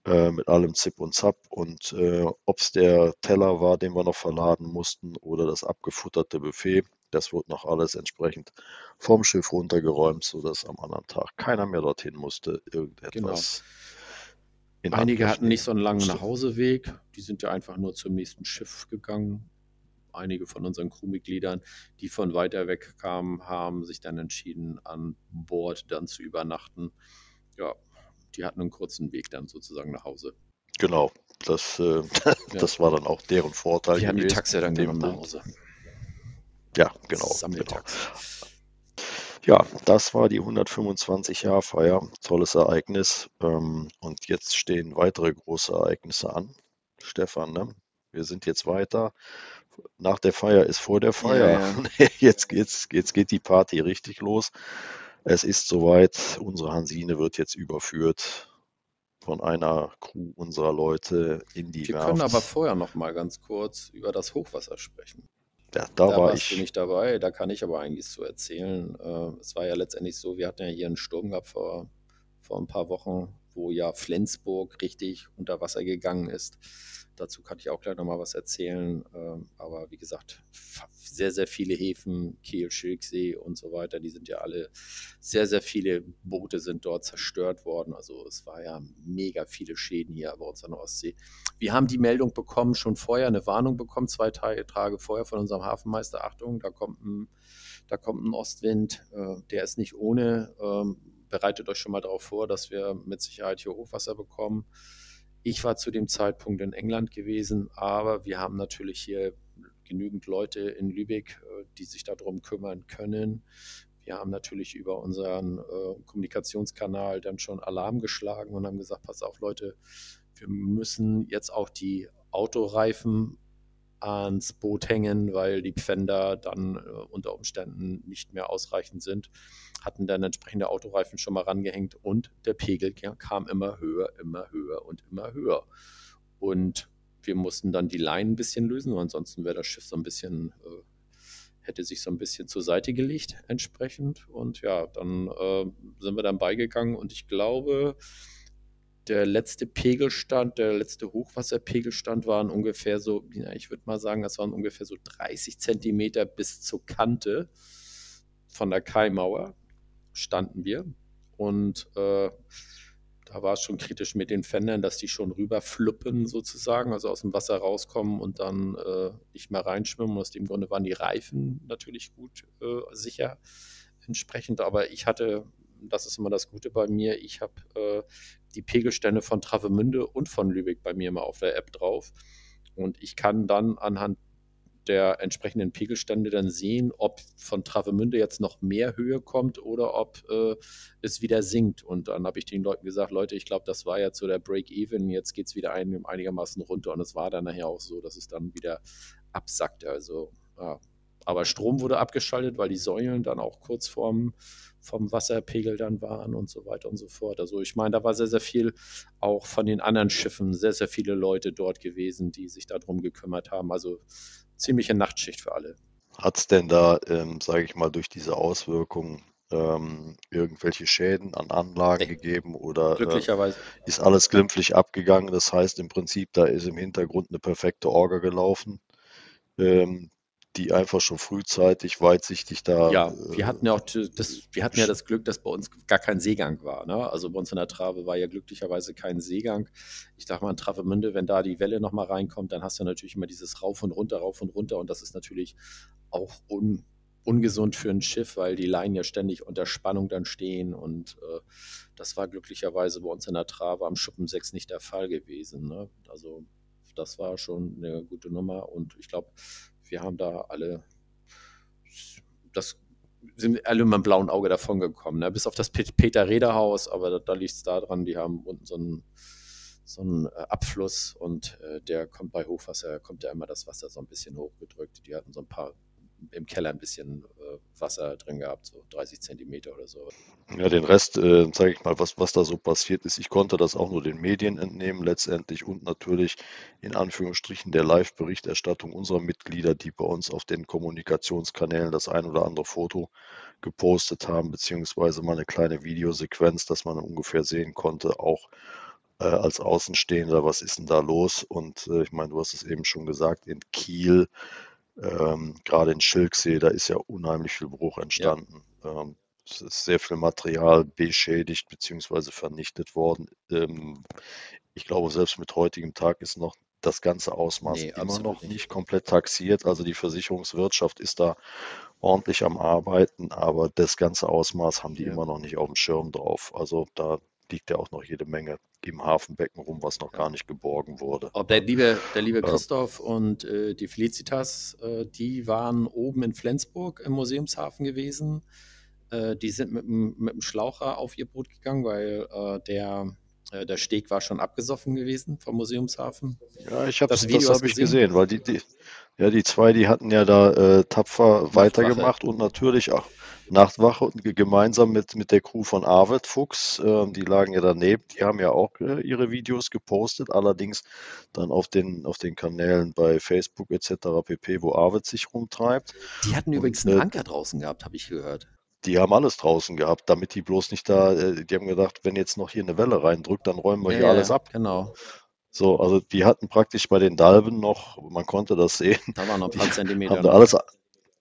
Speaker 2: äh, mit allem Zip und Zap. Und äh, ob es der Teller war, den wir noch verladen mussten, oder das abgefutterte Buffet, das wurde noch alles entsprechend vom Schiff runtergeräumt, sodass am anderen Tag keiner mehr dorthin musste, irgendetwas.
Speaker 1: Genau. Einige hatten nicht so einen langen Nachhauseweg, die sind ja einfach nur zum nächsten Schiff gegangen einige von unseren Crewmitgliedern, die von weiter weg kamen, haben sich dann entschieden, an Bord dann zu übernachten. Ja, die hatten einen kurzen Weg dann sozusagen nach Hause.
Speaker 2: Genau, das, äh, das ja. war dann auch deren Vorteil.
Speaker 1: Die haben die Taxi dann genommen nach Hause.
Speaker 2: Ja, genau. genau. Ja, das war die 125 Jahr Feier. Tolles Ereignis. Ähm, und jetzt stehen weitere große Ereignisse an. Stefan, ne? wir sind jetzt weiter nach der Feier ist vor der Feier. Ja, ja. Jetzt, jetzt, jetzt geht die Party richtig los. Es ist soweit, unsere Hansine wird jetzt überführt von einer Crew unserer Leute in die
Speaker 1: Wir Werft. können aber vorher noch mal ganz kurz über das Hochwasser sprechen.
Speaker 2: Ja, da, da war ich.
Speaker 1: Du nicht dabei, da kann ich aber eigentlich so erzählen. Äh, es war ja letztendlich so, wir hatten ja hier einen Sturm gehabt vor, vor ein paar Wochen, wo ja Flensburg richtig unter Wasser gegangen ist. Dazu kann ich auch gleich nochmal was erzählen. Ähm, aber wie gesagt, sehr, sehr viele Häfen, Kiel, Schilksee und so weiter, die sind ja alle, sehr, sehr viele Boote sind dort zerstört worden. Also es war ja mega viele Schäden hier bei uns an der Ostsee. Wir haben die Meldung bekommen, schon vorher eine Warnung bekommen, zwei Tage vorher von unserem Hafenmeister. Achtung, da kommt ein, da kommt ein Ostwind, äh, der ist nicht ohne. Ähm, bereitet euch schon mal darauf vor, dass wir mit Sicherheit hier Hochwasser bekommen. Ich war zu dem Zeitpunkt in England gewesen, aber wir haben natürlich hier genügend Leute in Lübeck, äh, die sich darum kümmern können. Wir haben natürlich über unseren äh, Kommunikationskanal dann schon Alarm geschlagen und haben gesagt, pass auf Leute, wir müssen jetzt auch die Autoreifen ans Boot hängen, weil die Pfänder dann äh, unter Umständen nicht mehr ausreichend sind. Hatten dann entsprechende Autoreifen schon mal rangehängt und der Pegel kam immer höher, immer höher und immer höher. Und wir mussten dann die Leinen ein bisschen lösen, ansonsten wäre das Schiff so ein bisschen, äh, hätte sich so ein bisschen zur Seite gelegt entsprechend. Und ja, dann äh, sind wir dann beigegangen und ich glaube, der letzte Pegelstand, der letzte Hochwasserpegelstand waren ungefähr so, ich würde mal sagen, das waren ungefähr so 30 Zentimeter bis zur Kante von der Kaimauer standen wir. Und äh, da war es schon kritisch mit den Fendern, dass die schon rüberfluppen sozusagen, also aus dem Wasser rauskommen und dann äh, nicht mehr reinschwimmen. Aus dem Grunde waren die Reifen natürlich gut äh, sicher entsprechend. Aber ich hatte das ist immer das Gute bei mir. Ich habe äh, die Pegelstände von Travemünde und von Lübeck bei mir immer auf der App drauf. Und ich kann dann anhand der entsprechenden Pegelstände dann sehen, ob von Travemünde jetzt noch mehr Höhe kommt oder ob äh, es wieder sinkt. Und dann habe ich den Leuten gesagt, Leute, ich glaube, das war jetzt so der Break-Even, jetzt geht es wieder ein, einigermaßen runter. Und es war dann nachher auch so, dass es dann wieder absackt. Also, ja. Aber Strom wurde abgeschaltet, weil die Säulen dann auch kurz vorm vom Wasserpegel dann waren und so weiter und so fort. Also ich meine, da war sehr, sehr viel auch von den anderen Schiffen, sehr, sehr viele Leute dort gewesen, die sich darum gekümmert haben. Also ziemliche Nachtschicht für alle.
Speaker 2: Hat es denn da, ähm, sage ich mal, durch diese Auswirkungen ähm, irgendwelche Schäden an Anlagen nee. gegeben oder
Speaker 1: äh, Glücklicherweise.
Speaker 2: Ist alles glimpflich abgegangen? Das heißt im Prinzip, da ist im Hintergrund eine perfekte Orga gelaufen. Ähm, die einfach schon frühzeitig weitsichtig da.
Speaker 1: Ja, wir hatten ja auch das, wir hatten ja das Glück, dass bei uns gar kein Seegang war. Ne? Also bei uns in der Trave war ja glücklicherweise kein Seegang. Ich dachte mal in Travemünde, wenn da die Welle nochmal reinkommt, dann hast du natürlich immer dieses Rauf und runter, rauf und runter und das ist natürlich auch un, ungesund für ein Schiff, weil die Leinen ja ständig unter Spannung dann stehen und äh, das war glücklicherweise bei uns in der Trave am Schuppen 6 nicht der Fall gewesen. Ne? Also das war schon eine gute Nummer und ich glaube, wir haben da alle das sind alle mit einem blauen Auge davon gekommen, ne? bis auf das Peter Reder Haus, aber da, da liegt es daran, die haben unten so einen, so einen äh, Abfluss und äh, der kommt bei Hochwasser, kommt ja immer das Wasser so ein bisschen hochgedrückt. Die hatten so ein paar im Keller ein bisschen äh, Wasser drin gehabt, so 30 Zentimeter oder so.
Speaker 2: Ja, den Rest, äh, zeige ich mal, was, was da so passiert ist. Ich konnte das auch nur den Medien entnehmen letztendlich und natürlich in Anführungsstrichen der Live-Berichterstattung unserer Mitglieder, die bei uns auf den Kommunikationskanälen das ein oder andere Foto gepostet haben, beziehungsweise mal eine kleine Videosequenz, dass man ungefähr sehen konnte, auch äh, als Außenstehender, was ist denn da los? Und äh, ich meine, du hast es eben schon gesagt, in Kiel ähm, gerade in Schilksee, da ist ja unheimlich viel Bruch entstanden. Ja. Ähm, es ist sehr viel Material beschädigt bzw. vernichtet worden. Ähm, ich glaube, selbst mit heutigem Tag ist noch das ganze Ausmaß nee, immer noch nicht. nicht komplett taxiert. Also die Versicherungswirtschaft ist da ordentlich am Arbeiten, aber das ganze Ausmaß haben die ja. immer noch nicht auf dem Schirm drauf. Also da liegt ja auch noch jede Menge im Hafenbecken rum, was noch gar nicht geborgen wurde.
Speaker 1: Ob der liebe, der liebe Christoph und äh, die Felicitas, äh, die waren oben in Flensburg im Museumshafen gewesen. Äh, die sind mit, mit dem Schlaucher auf ihr Boot gegangen, weil äh, der, äh, der Steg war schon abgesoffen gewesen vom Museumshafen.
Speaker 2: Ja, ich habe das, das hab ich gesehen, weil die, die, ja, die zwei, die hatten ja da äh, tapfer weitergemacht und natürlich auch Nachtwache gemeinsam mit, mit der Crew von Arvid Fuchs. Äh, die lagen ja daneben. Die haben ja auch äh, ihre Videos gepostet, allerdings dann auf den, auf den Kanälen bei Facebook etc. pp., wo Arvid sich rumtreibt.
Speaker 1: Die hatten übrigens Und, einen äh, Anker draußen gehabt, habe ich gehört.
Speaker 2: Die haben alles draußen gehabt, damit die bloß nicht da, äh, die haben gedacht, wenn jetzt noch hier eine Welle reindrückt, dann räumen wir ja, hier alles ab.
Speaker 1: Genau.
Speaker 2: So, also die hatten praktisch bei den Dalben noch, man konnte das sehen.
Speaker 1: Da waren noch ein paar Zentimeter.
Speaker 2: Haben da alles,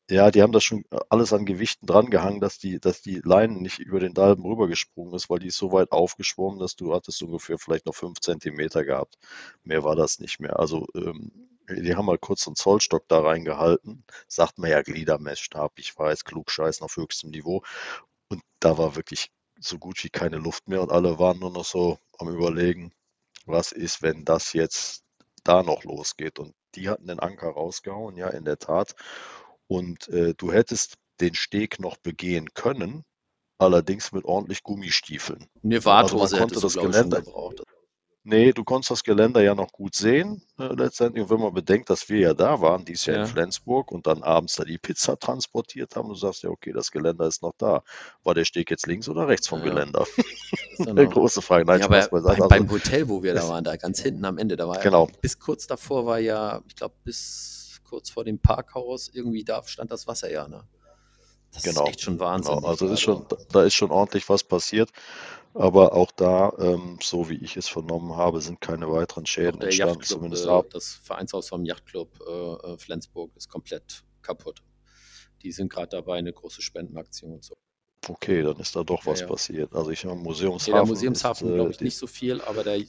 Speaker 2: ja, die haben das schon äh, alles an Gewichten drangehangen, dass die, dass die Leinen nicht über den Dalben rübergesprungen ist, weil die ist so weit aufgeschwommen, dass du hattest ungefähr vielleicht noch fünf Zentimeter gehabt. Mehr war das nicht mehr. Also ähm, die haben mal kurz einen Zollstock da reingehalten. Sagt man ja Gliedermessstab, ich weiß, klugscheißen auf höchstem Niveau. Und da war wirklich so gut wie keine Luft mehr und alle waren nur noch so am überlegen, was ist, wenn das jetzt da noch losgeht. Und die hatten den Anker rausgehauen, ja, in der Tat und äh, du hättest den Steg noch begehen können, allerdings mit ordentlich Gummistiefeln.
Speaker 1: Warthose also das Geländer gebraucht.
Speaker 2: Nee, du konntest das Geländer ja noch gut sehen, äh, letztendlich. Und wenn man bedenkt, dass wir ja da waren, dies Jahr ja. in Flensburg und dann abends da die Pizza transportiert haben, du sagst ja, okay, das Geländer ist noch da. War der Steg jetzt links oder rechts vom ja. Geländer?
Speaker 1: Eine große Frage. Nein, ja, aber beim, also, beim Hotel, wo wir da waren, da ganz hinten am Ende, da war
Speaker 2: genau.
Speaker 1: bis kurz davor war ja, ich glaube, bis kurz vor dem Parkhaus, irgendwie da stand das Wasser ja, ne?
Speaker 2: Das genau. ist echt schon Wahnsinn. Genau. Also ist schon, da ist schon ordentlich was passiert. Aber auch da, ähm, so wie ich es vernommen habe, sind keine weiteren Schäden
Speaker 1: entstanden. Zumindest äh, das Vereinshaus vom Yachtclub äh, äh, Flensburg ist komplett kaputt. Die sind gerade dabei, eine große Spendenaktion zu.
Speaker 2: Okay, dann ist da doch was ja, ja. passiert. Also ich habe Museumshafen.
Speaker 1: Nee, der Museumshafen glaube ich nicht so viel, aber der,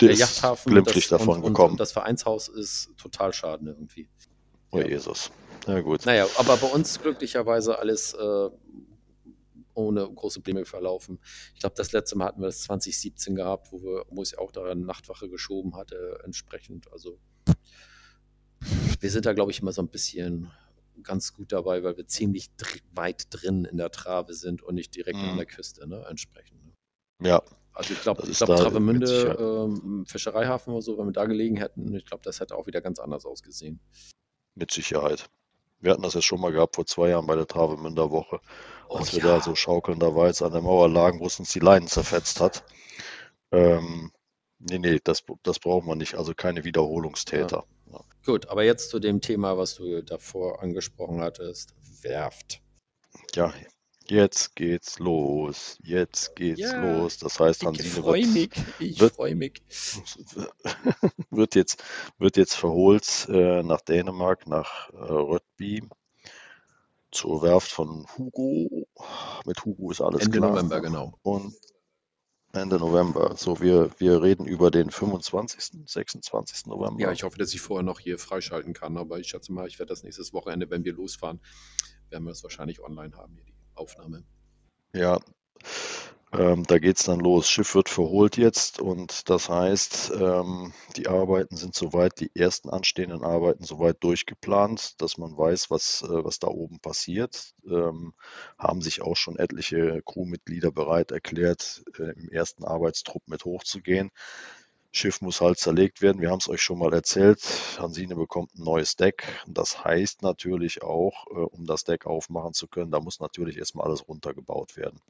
Speaker 1: der Yachthafen
Speaker 2: glimpflich davon und, gekommen. Und
Speaker 1: das Vereinshaus ist total schaden irgendwie.
Speaker 2: Oh ja. Jesus. Na gut.
Speaker 1: Naja, aber bei uns glücklicherweise alles äh, ohne große Probleme verlaufen. Ich glaube, das letzte Mal hatten wir das 2017 gehabt, wo, wir, wo ich auch da eine Nachtwache geschoben hatte, entsprechend. Also wir sind da, glaube ich, immer so ein bisschen ganz gut dabei, weil wir ziemlich dr weit drin in der Trave sind und nicht direkt mhm. an der Küste, ne, entsprechend. Ne?
Speaker 2: Ja.
Speaker 1: Also ich glaube, ich glaube Travemünde, ähm, Fischereihafen oder so, wenn wir da gelegen hätten, ich glaube, das hätte auch wieder ganz anders ausgesehen.
Speaker 2: Mit Sicherheit. Wir hatten das ja schon mal gehabt vor zwei Jahren bei der Travemünder Woche, oh, als wir ja. da so schaukelnderweise an der Mauer lagen, wo es uns die Leinen zerfetzt hat. Ähm, nee, nee, das, das braucht man nicht. Also keine Wiederholungstäter.
Speaker 1: Ja. Ja. Gut, aber jetzt zu dem Thema, was du davor angesprochen hattest. Werft.
Speaker 2: Ja, Jetzt geht's los. Jetzt geht's ja, los. Das heißt, Hansine
Speaker 1: ich freue mich. Ich freue mich.
Speaker 2: Wird jetzt, wird jetzt verholt äh, nach Dänemark, nach äh, Röttby zur Werft von Hugo. Mit Hugo ist alles
Speaker 1: Ende
Speaker 2: klar.
Speaker 1: Ende November, genau.
Speaker 2: Und Ende November. So, wir, wir reden über den 25., 26. November.
Speaker 1: Ja, ich hoffe, dass ich vorher noch hier freischalten kann, aber ich schätze mal, ich werde das nächstes Wochenende, wenn wir losfahren, werden wir das wahrscheinlich online haben, hier die Aufnahme.
Speaker 2: Ja, ähm, da geht's dann los. Schiff wird verholt jetzt und das heißt, ähm, die Arbeiten sind soweit, die ersten anstehenden Arbeiten soweit durchgeplant, dass man weiß, was, äh, was da oben passiert. Ähm, haben sich auch schon etliche Crewmitglieder bereit erklärt, äh, im ersten Arbeitstrupp mit hochzugehen. Schiff muss halt zerlegt werden. Wir haben es euch schon mal erzählt. Hansine bekommt ein neues Deck. Das heißt natürlich auch, äh, um das Deck aufmachen zu können, da muss natürlich erstmal alles runtergebaut werden.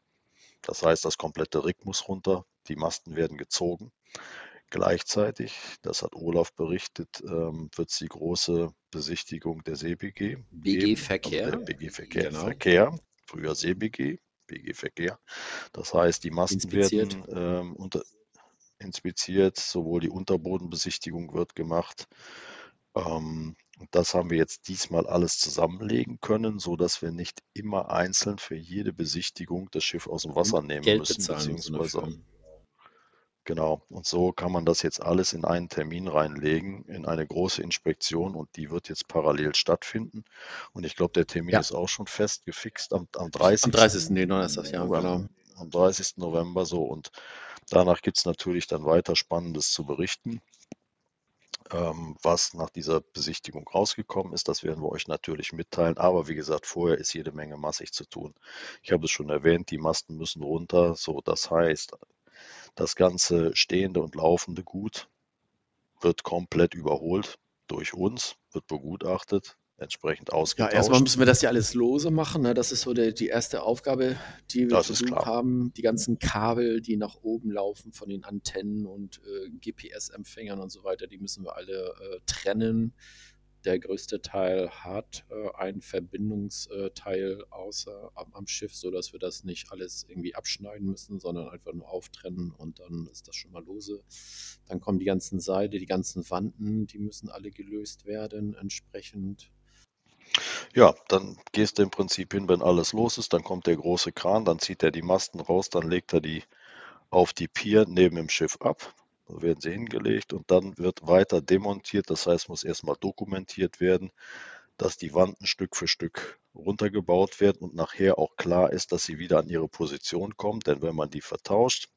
Speaker 2: Das heißt, das komplette Rig muss runter, die Masten werden gezogen. Gleichzeitig, das hat Olaf berichtet, ähm, wird es die große Besichtigung der SeeBG.
Speaker 1: BG
Speaker 2: geben,
Speaker 1: Verkehr.
Speaker 2: Also BG Verkehr,
Speaker 1: Genau.
Speaker 2: Verkehr, früher SeeBG, BG Verkehr. Das heißt, die Masten werden ähm, unter, inspiziert, sowohl die Unterbodenbesichtigung wird gemacht. Ähm, und das haben wir jetzt diesmal alles zusammenlegen können, so dass wir nicht immer einzeln für jede Besichtigung das Schiff aus dem Wasser nehmen
Speaker 1: Geld
Speaker 2: müssen, beziehungsweise. Genau. Und so kann man das jetzt alles in einen Termin reinlegen, in eine große Inspektion und die wird jetzt parallel stattfinden. Und ich glaube, der Termin
Speaker 1: Ja.
Speaker 2: ist auch schon fest gefixt am, am 30.
Speaker 1: Am 30. Nee, Donnerstag, ja,
Speaker 2: November.
Speaker 1: genau.
Speaker 2: Am 30. November so. Und danach gibt es natürlich dann weiter Spannendes zu berichten. Ähm, was nach dieser Besichtigung rausgekommen ist, das werden wir euch natürlich mitteilen. Aber wie gesagt, vorher ist jede Menge massig zu tun. Ich habe es schon erwähnt, die Masten müssen runter. So, das heißt, das ganze stehende und laufende Gut wird komplett überholt durch uns, wird begutachtet, entsprechend
Speaker 1: Ja,
Speaker 2: ausgetauscht.
Speaker 1: erstmal müssen wir das ja alles lose machen. Ne? Das ist so der, die erste Aufgabe, die wir zu tun haben. Die ganzen Kabel, die nach oben laufen von den Antennen und äh, GPS-Empfängern und so weiter, die müssen wir alle äh, trennen. Der größte Teil hat äh, ein Verbindungsteil außer am, am Schiff, sodass wir das nicht alles irgendwie abschneiden müssen, sondern einfach nur auftrennen und dann ist das schon mal lose. Dann kommen die ganzen Seile, die ganzen Wanden, die müssen alle gelöst werden entsprechend.
Speaker 2: Ja, dann gehst du im Prinzip hin, wenn alles los ist, dann kommt der große Kran, dann zieht er die Masten raus, dann legt er die auf die Pier neben dem Schiff ab. Da werden sie hingelegt und dann wird weiter demontiert. Das heißt, muss erstmal dokumentiert werden, dass die Wanden Stück für Stück runtergebaut werden und nachher auch klar ist, dass sie wieder an ihre Position kommen. Denn wenn man die vertauscht,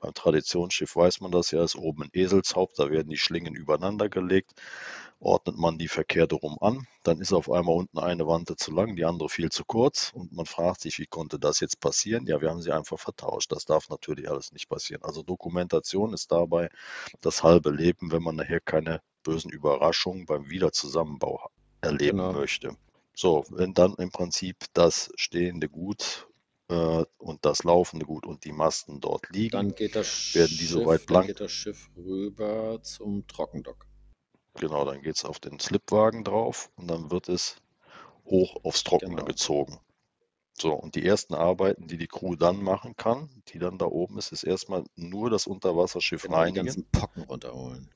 Speaker 2: beim Traditionsschiff weiß man das ja, ist oben ein Eselshaupt, da werden die Schlingen übereinander gelegt ordnet man die verkehrt rum an, dann ist auf einmal unten eine Wante zu lang, die andere viel zu kurz und man fragt sich, wie konnte das jetzt passieren? Ja, wir haben sie einfach vertauscht. Das darf natürlich alles nicht passieren. Also Dokumentation ist dabei das halbe Leben, wenn man nachher keine bösen Überraschungen beim Wiederzusammenbau erleben
Speaker 1: Genau.
Speaker 2: möchte. So, wenn dann im Prinzip das stehende Gut äh, und das laufende Gut und die Masten dort liegen,
Speaker 1: Dann geht das
Speaker 2: werden die
Speaker 1: Schiff,
Speaker 2: soweit
Speaker 1: dann
Speaker 2: blank.
Speaker 1: geht das Schiff rüber zum Trockendock.
Speaker 2: Genau, dann geht es auf den Slipwagen drauf und dann wird es hoch aufs Trockene
Speaker 1: Genau.
Speaker 2: gezogen. So, und die ersten Arbeiten, die die Crew dann machen kann, die dann da oben ist, ist erstmal nur das Unterwasserschiff
Speaker 1: Genau, die
Speaker 2: reinigen.
Speaker 1: ganzen Pocken runterholen.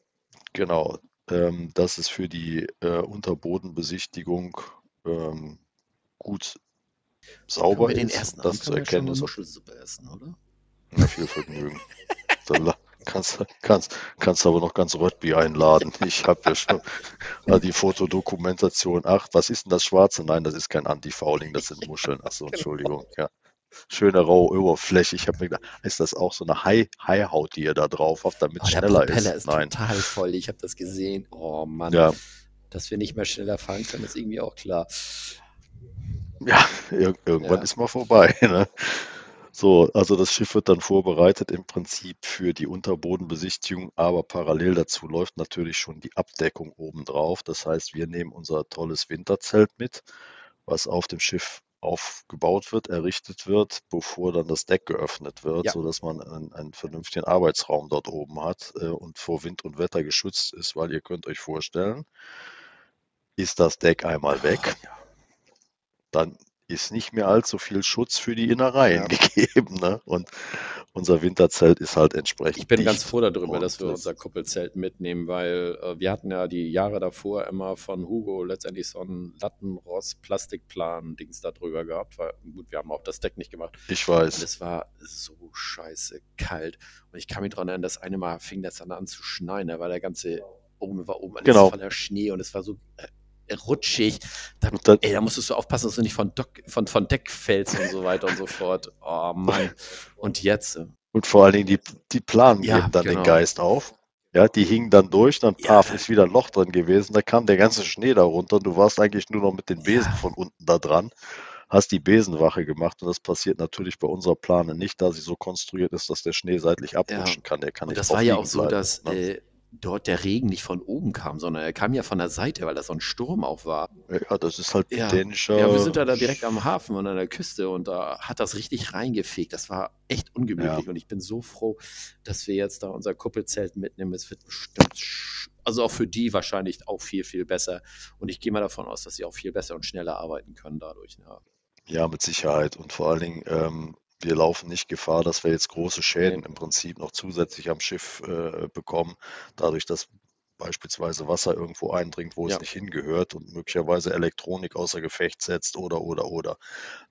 Speaker 2: Genau, ähm, das ist für die äh, Unterbodenbesichtigung ähm, gut sauber
Speaker 1: Können wir den
Speaker 2: ist.
Speaker 1: ersten
Speaker 2: Das
Speaker 1: Abend
Speaker 2: zu
Speaker 1: wir schon
Speaker 2: erkennen ist
Speaker 1: Muschelsuppe essen, oder?
Speaker 2: ja, viel Vergnügen. Kannst, kannst, kannst aber noch ganz Röttby einladen. Ich habe ja schon die Fotodokumentation. Ach, was ist denn das Schwarze? Nein, das ist kein Antifouling, das sind Muscheln. Achso,
Speaker 1: Genau.
Speaker 2: Entschuldigung. Ja. Schöne raue Oberfläche. Ich habe mir gedacht, ist das auch so eine Hai- Haihaut, die ihr da drauf habt, damit
Speaker 1: Oh,
Speaker 2: es
Speaker 1: der
Speaker 2: schneller
Speaker 1: Propeller
Speaker 2: ist?
Speaker 1: ist
Speaker 2: Nein.
Speaker 1: total voll. Ich habe das gesehen. Oh Mann.
Speaker 2: Ja,
Speaker 1: Dass wir nicht mehr schneller fahren können, ist irgendwie auch klar.
Speaker 2: ja, ir irgendwann
Speaker 1: Ja.
Speaker 2: ist mal vorbei. Ne? So, also das Schiff wird dann vorbereitet im Prinzip für die Unterbodenbesichtigung, aber parallel dazu läuft natürlich schon die Abdeckung obendrauf. Das heißt, wir nehmen unser tolles Winterzelt mit, was auf dem Schiff aufgebaut wird, errichtet wird, bevor dann das Deck geöffnet wird,
Speaker 1: Ja.
Speaker 2: sodass man einen, einen vernünftigen Arbeitsraum dort oben hat äh, und vor Wind und Wetter geschützt ist, weil ihr könnt euch vorstellen, ist das Deck einmal weg,
Speaker 1: Oh, ja.
Speaker 2: dann ist nicht mehr allzu viel Schutz für die Innereien
Speaker 1: Ja.
Speaker 2: gegeben. Ne? Und unser Winterzelt ist halt entsprechend
Speaker 1: Ich bin ganz
Speaker 2: dicht.
Speaker 1: froh darüber,
Speaker 2: Und
Speaker 1: dass wir unser Kuppelzelt mitnehmen, weil äh, wir hatten ja die Jahre davor immer von Hugo letztendlich so einen Lattenrost-Plastikplan-Dings da drüber gehabt. Weil, gut, wir haben auch das Deck nicht gemacht.
Speaker 2: Ich
Speaker 1: Und
Speaker 2: weiß.
Speaker 1: es war so scheiße kalt. Und ich kann mich daran erinnern, das eine Mal fing das dann an zu schneien. Da war der ganze, oben war oben alles
Speaker 2: Genau.
Speaker 1: voller Schnee und es war so, äh, rutschig. Da, ey, da musstest du aufpassen, dass du nicht von, Dock, von, von Deck fällst und so weiter und so fort. Oh Mann. Und jetzt? äh,
Speaker 2: Und vor allen Dingen die, die Planen
Speaker 1: Ja,
Speaker 2: geben dann
Speaker 1: genau.
Speaker 2: den Geist auf. Ja, die hingen dann durch, dann
Speaker 1: Ja.
Speaker 2: paf, ist wieder ein Loch drin gewesen, da kam der ganze Schnee da runter und du warst eigentlich nur noch mit den Besen
Speaker 1: Ja.
Speaker 2: von unten da dran, hast die Besenwache gemacht und das passiert natürlich bei unserer Plane nicht, da sie so konstruiert ist, dass der Schnee seitlich abrutschen kann. Der kann
Speaker 1: Und
Speaker 2: nicht
Speaker 1: das war ja auch so,
Speaker 2: bleiben,
Speaker 1: dass
Speaker 2: ne?
Speaker 1: äh, dort der Regen nicht von oben kam, sondern er kam ja von der Seite, weil das so ein Sturm auch war.
Speaker 2: Ja, das ist halt
Speaker 1: Ja.
Speaker 2: dänischer.
Speaker 1: Ja, wir sind da, da direkt am Hafen und an der Küste und da hat das richtig reingefegt. Das war echt ungemütlich
Speaker 2: Ja.
Speaker 1: und ich bin so froh, dass wir jetzt da unser Kuppelzelt mitnehmen. Es wird bestimmt, also auch für die wahrscheinlich auch viel, viel besser. Und ich gehe mal davon aus, dass sie auch viel besser und schneller arbeiten können dadurch. Ja.
Speaker 2: Ja, mit Sicherheit. Und vor allen Dingen, ähm, wir laufen nicht Gefahr, dass wir jetzt große Schäden im Prinzip noch zusätzlich am Schiff äh, bekommen, dadurch, dass beispielsweise Wasser irgendwo eindringt, wo
Speaker 1: Ja.
Speaker 2: es nicht hingehört und möglicherweise Elektronik außer Gefecht setzt oder, oder, oder.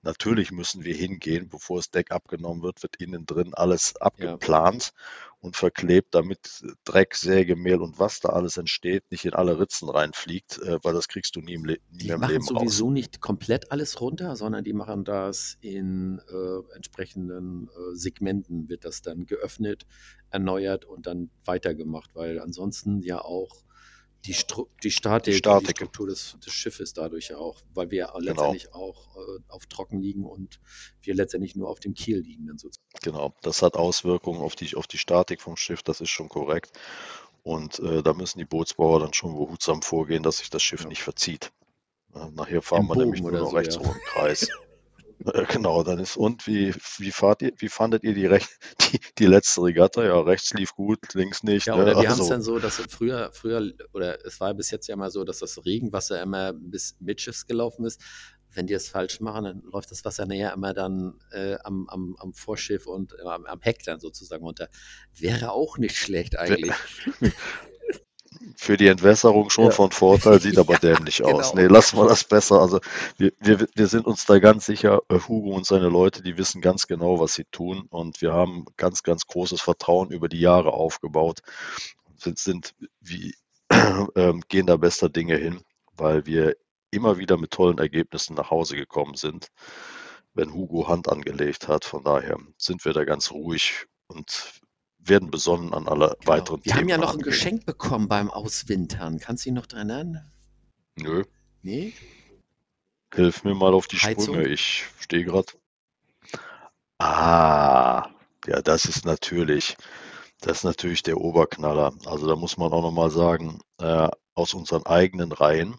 Speaker 2: Natürlich müssen wir hingehen, bevor das Deck abgenommen wird, wird innen drin alles abgeplant und verklebt, damit Dreck, Säge, Mehl und was da alles entsteht, nicht in alle Ritzen reinfliegt, äh, weil das kriegst du nie, im Le nie
Speaker 1: Die
Speaker 2: mehr im
Speaker 1: machen
Speaker 2: Leben raus.
Speaker 1: sowieso nicht komplett alles runter, sondern die machen das in äh, entsprechenden äh, Segmenten, wird das dann geöffnet, erneuert und dann weitergemacht, weil ansonsten ja auch die, Stru die Statik, die
Speaker 2: Statik.
Speaker 1: Struktur des, des Schiffes dadurch ja auch, weil wir
Speaker 2: Genau.
Speaker 1: letztendlich auch äh, auf Trocken liegen und wir letztendlich nur auf dem Kiel liegen. Dann sozusagen.
Speaker 2: Genau, das hat Auswirkungen auf die, auf die Statik vom Schiff, das ist schon korrekt. Und äh, da müssen die Bootsbauer dann schon behutsam vorgehen, dass sich das Schiff
Speaker 1: Ja.
Speaker 2: nicht verzieht. Äh, nachher fahren
Speaker 1: Im
Speaker 2: wir nämlich
Speaker 1: Bogen
Speaker 2: nur
Speaker 1: oder
Speaker 2: noch
Speaker 1: so,
Speaker 2: rechts
Speaker 1: ja.
Speaker 2: rum im Kreis. Äh, genau, dann ist, und wie, wie fahrt ihr, wie fandet ihr die, Rech die, die letzte Regatta? Ja, rechts lief gut, links nicht.
Speaker 1: Ja,
Speaker 2: ne?
Speaker 1: oder wir haben es
Speaker 2: Also,
Speaker 1: dann so, dass früher, früher, oder es war bis jetzt ja mal so, dass das Regenwasser immer bis Mitschiffs gelaufen ist. Wenn die es falsch machen, dann läuft das Wasser näher immer dann äh, am, am, am Vorschiff und äh, am, am Heck dann sozusagen runter. Wäre auch nicht schlecht eigentlich.
Speaker 2: für die Entwässerung schon
Speaker 1: Ja.
Speaker 2: von Vorteil, sieht aber
Speaker 1: Ja,
Speaker 2: dämlich aus.
Speaker 1: genau.
Speaker 2: Nee, lassen wir das besser. Also wir, wir, wir sind uns da ganz sicher, äh, Hugo und seine Leute, die wissen ganz genau, was sie tun. Und wir haben ganz, ganz großes Vertrauen über die Jahre aufgebaut. Sind, sind wie, ähm, gehen da bester Dinge hin, weil wir immer wieder mit tollen Ergebnissen nach Hause gekommen sind, wenn Hugo Hand angelegt hat. Von daher sind wir da ganz ruhig und werden besonnen an alle
Speaker 1: Genau.
Speaker 2: weiteren
Speaker 1: Wir
Speaker 2: Themen.
Speaker 1: haben ja noch ein
Speaker 2: rangehen.
Speaker 1: Geschenk bekommen beim Auswintern. Kannst du dich noch dran erinnern?
Speaker 2: Nö.
Speaker 1: Nee?
Speaker 2: Hilf mir mal auf die
Speaker 1: Heizung?
Speaker 2: Sprünge. Ich stehe gerade. Ah, ja, das ist natürlich, das ist natürlich der Oberknaller. Also da muss man auch nochmal sagen, äh, aus unseren eigenen Reihen